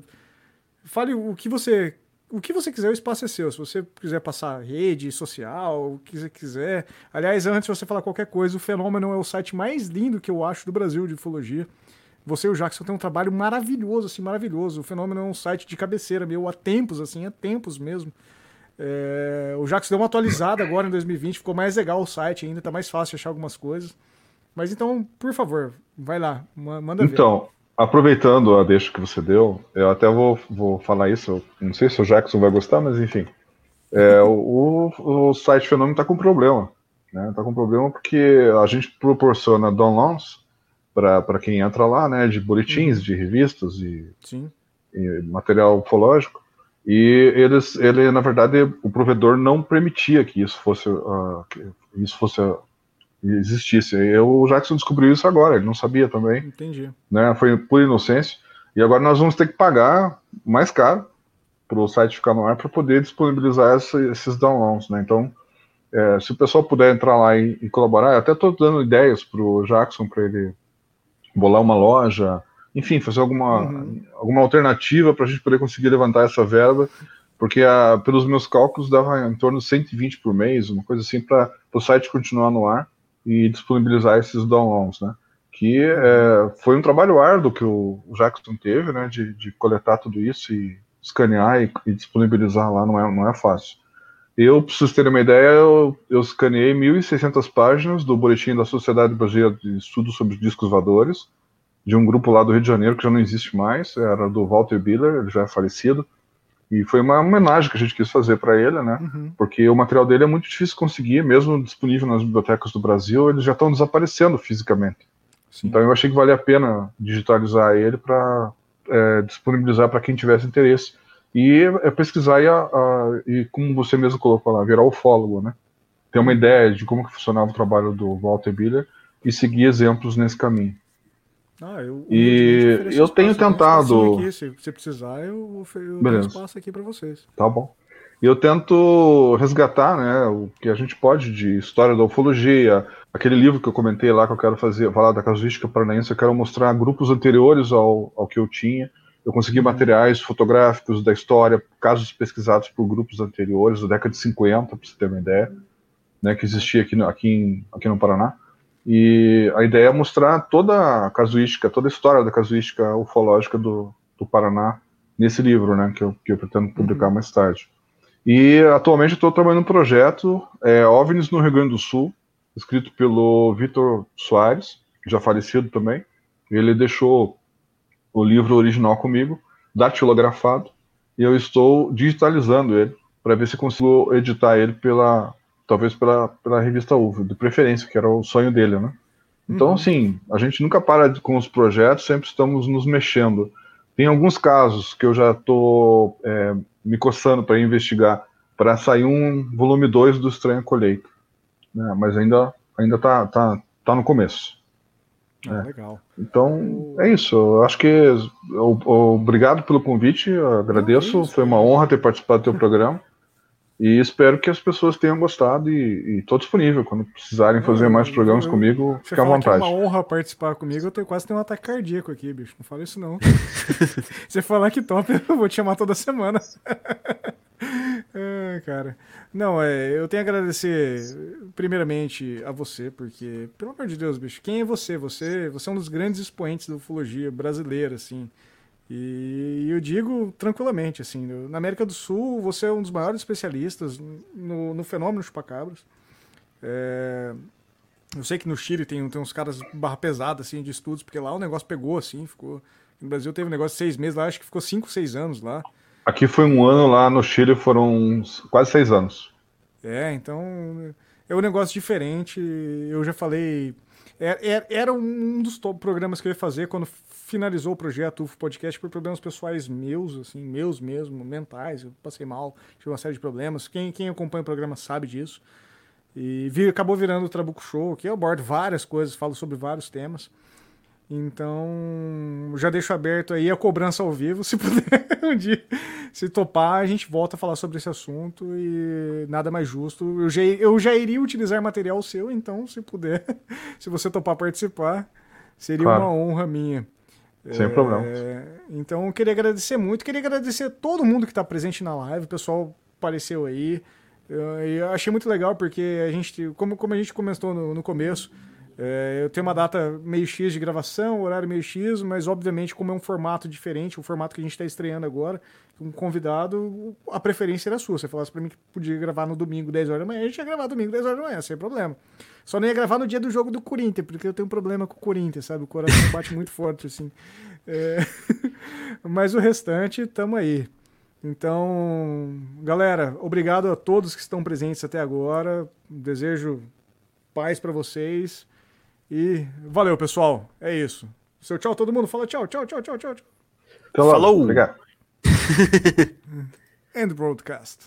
fale o que você o que você quiser, o espaço é seu. Se você quiser passar rede social, o que você quiser. Aliás, antes de você falar qualquer coisa, o Fenômeno é o site mais lindo que eu acho do Brasil de ufologia. Você e o Jackson têm um trabalho maravilhoso, assim, maravilhoso. O Fenômeno é um site de cabeceira meu há tempos, assim, há tempos mesmo. É... O Jackson deu uma atualizada agora em 2020, ficou mais legal o site ainda, tá mais fácil achar algumas coisas. Mas então, por favor, vai lá, manda ver. Então, Aproveitando a deixa que você deu, eu até vou, vou falar isso, não sei se o Jackson vai gostar, mas enfim. É, o, o site Fenômeno está com problema. Né? Está com problema porque a gente proporciona downloads para quem entra lá, né, de boletins, uhum. de revistas e, e, material ufológico. E eles, ele, na verdade, o provedor não permitia que isso fosse, uh, que isso fosse existisse. E o Jackson descobriu isso agora, ele não sabia também. Entendi. Né? Foi por inocência. E agora nós vamos ter que pagar mais caro para o site ficar no ar para poder disponibilizar essa, esses downloads. Né? Então, é, se o pessoal puder entrar lá e, e colaborar, eu até estou dando ideias para o Jackson para ele bolar uma loja, enfim, fazer alguma, uhum. alguma alternativa para a gente poder conseguir levantar essa verba, porque a, pelos meus cálculos dava em torno de 120 por mês, uma coisa assim, para o site continuar no ar e disponibilizar esses downloads, né? Que é, foi um trabalho árduo que o Jackson teve, né? De, de coletar tudo isso e escanear e, e, disponibilizar lá, não é, não é fácil. Eu, para vocês terem uma ideia, eu, eu escaneei 1.600 páginas do Boletim da Sociedade Brasileira de Estudos sobre Discos Voadores, de um grupo lá do Rio de Janeiro que já não existe mais, era do Walter Biller, ele já é falecido, e foi uma homenagem que a gente quis fazer para ele, né? Uhum. Porque o material dele é muito difícil conseguir, mesmo disponível nas bibliotecas do Brasil, eles já estão desaparecendo fisicamente. Sim. Então eu achei que valia a pena digitalizar ele para é, disponibilizar para quem tivesse interesse. E é pesquisar e, a, a, e, como você mesmo colocou lá, virar ufólogo, né? Ter uma ideia de como funcionava o trabalho do Walter Biller e seguir exemplos nesse caminho. Ah, eu, e eu tenho tentado. Aqui, se você precisar, eu, eu Beleza. espaço aqui para vocês. Tá bom. E eu tento resgatar, né, o que a gente pode de história da ufologia, aquele livro que eu comentei lá que eu quero fazer, falar da casuística paranaense, eu quero mostrar grupos anteriores ao, ao que eu tinha. Eu consegui uhum. materiais fotográficos da história, casos pesquisados por grupos anteriores, da década de 50, para você ter uma ideia, né, que existia aqui no, aqui, em, aqui no Paraná. E a ideia é mostrar toda a casuística, toda a história da casuística ufológica do, do Paraná nesse livro, né, que eu, que eu pretendo publicar uhum. mais tarde. E atualmente estou trabalhando um projeto, é, OVNIs no Rio Grande do Sul, escrito pelo Vitor Soares, já falecido também. Ele deixou o livro original comigo, datilografado, e eu estou digitalizando ele para ver se consigo editar ele pela talvez pela, pela revista UV, de preferência, que era o sonho dele, né? Então, uhum. assim, a gente nunca para com os projetos, sempre estamos nos mexendo. Tem alguns casos que eu já estou é, me coçando para investigar, para sair um volume 2 do Estranha Colheita. Né? Mas ainda ainda tá, tá, tá no começo. Ah, é. Legal. Então, é isso. Eu acho que. obrigado pelo convite, agradeço. Foi uma honra ter participado do teu programa. E espero que as pessoas tenham gostado e estou disponível. Quando precisarem fazer mais programas eu, comigo, fica à que é vontade. uma honra participar comigo, eu tenho quase tenho um ataque cardíaco aqui, bicho. Não fala isso não. Você falar que top, eu vou te chamar toda semana. Ah, cara. Não, é, eu tenho a agradecer primeiramente a você, porque, pelo amor de Deus, bicho, quem é você? Você, você é um dos grandes expoentes da ufologia brasileira, assim. E eu digo tranquilamente, assim, na América do Sul, você é um dos maiores especialistas no, no fenômeno chupacabras. É, eu sei que no Chile tem, tem uns caras barra pesada, assim, de estudos, porque lá o negócio pegou, assim, ficou... No Brasil teve um negócio de seis meses, lá acho que ficou cinco, seis anos lá. Aqui foi um ano, lá no Chile foram quase seis anos. É, então é um negócio diferente. Eu já falei. é- é- Era um dos programas que eu ia fazer quando finalizou o projeto UFO Podcast por problemas pessoais meus, assim, meus mesmo, mentais. Eu passei mal, tive uma série de problemas. Quem, quem acompanha o programa sabe disso. E vi- acabou virando o Trabuco Show, que eu abordo várias coisas, falo sobre vários temas. Então, já deixo aberto aí a cobrança ao vivo, se puder um dia, se topar, a gente volta a falar sobre esse assunto e nada mais justo. Eu já, eu já iria utilizar material seu, então, se puder, se você topar participar, seria Claro. uma honra minha. Sem. É, então, eu queria agradecer muito, queria agradecer a todo mundo que está presente na live, o pessoal apareceu aí. Eu, eu achei muito legal porque a gente, como, como a gente comentou no, no começo, é, eu tenho uma data meio X de gravação, horário meio X, mas obviamente, como é um formato diferente, o formato que a gente está estreando agora, um convidado, a preferência era sua. Você falasse para mim que podia gravar no domingo, 10 horas da manhã, a gente ia gravar domingo, 10 horas da manhã, sem problema. Só não ia gravar no dia do jogo do Corinthians, porque eu tenho um problema com o Corinthians, sabe? O coração bate muito forte, assim. É, Mas o restante, tamo aí. Então, galera, obrigado a todos que estão presentes até agora. Desejo paz para vocês. E valeu, pessoal. É isso. Seu tchau, todo mundo. Fala tchau, tchau, tchau, tchau, tchau. Falou. Obrigado. End broadcast.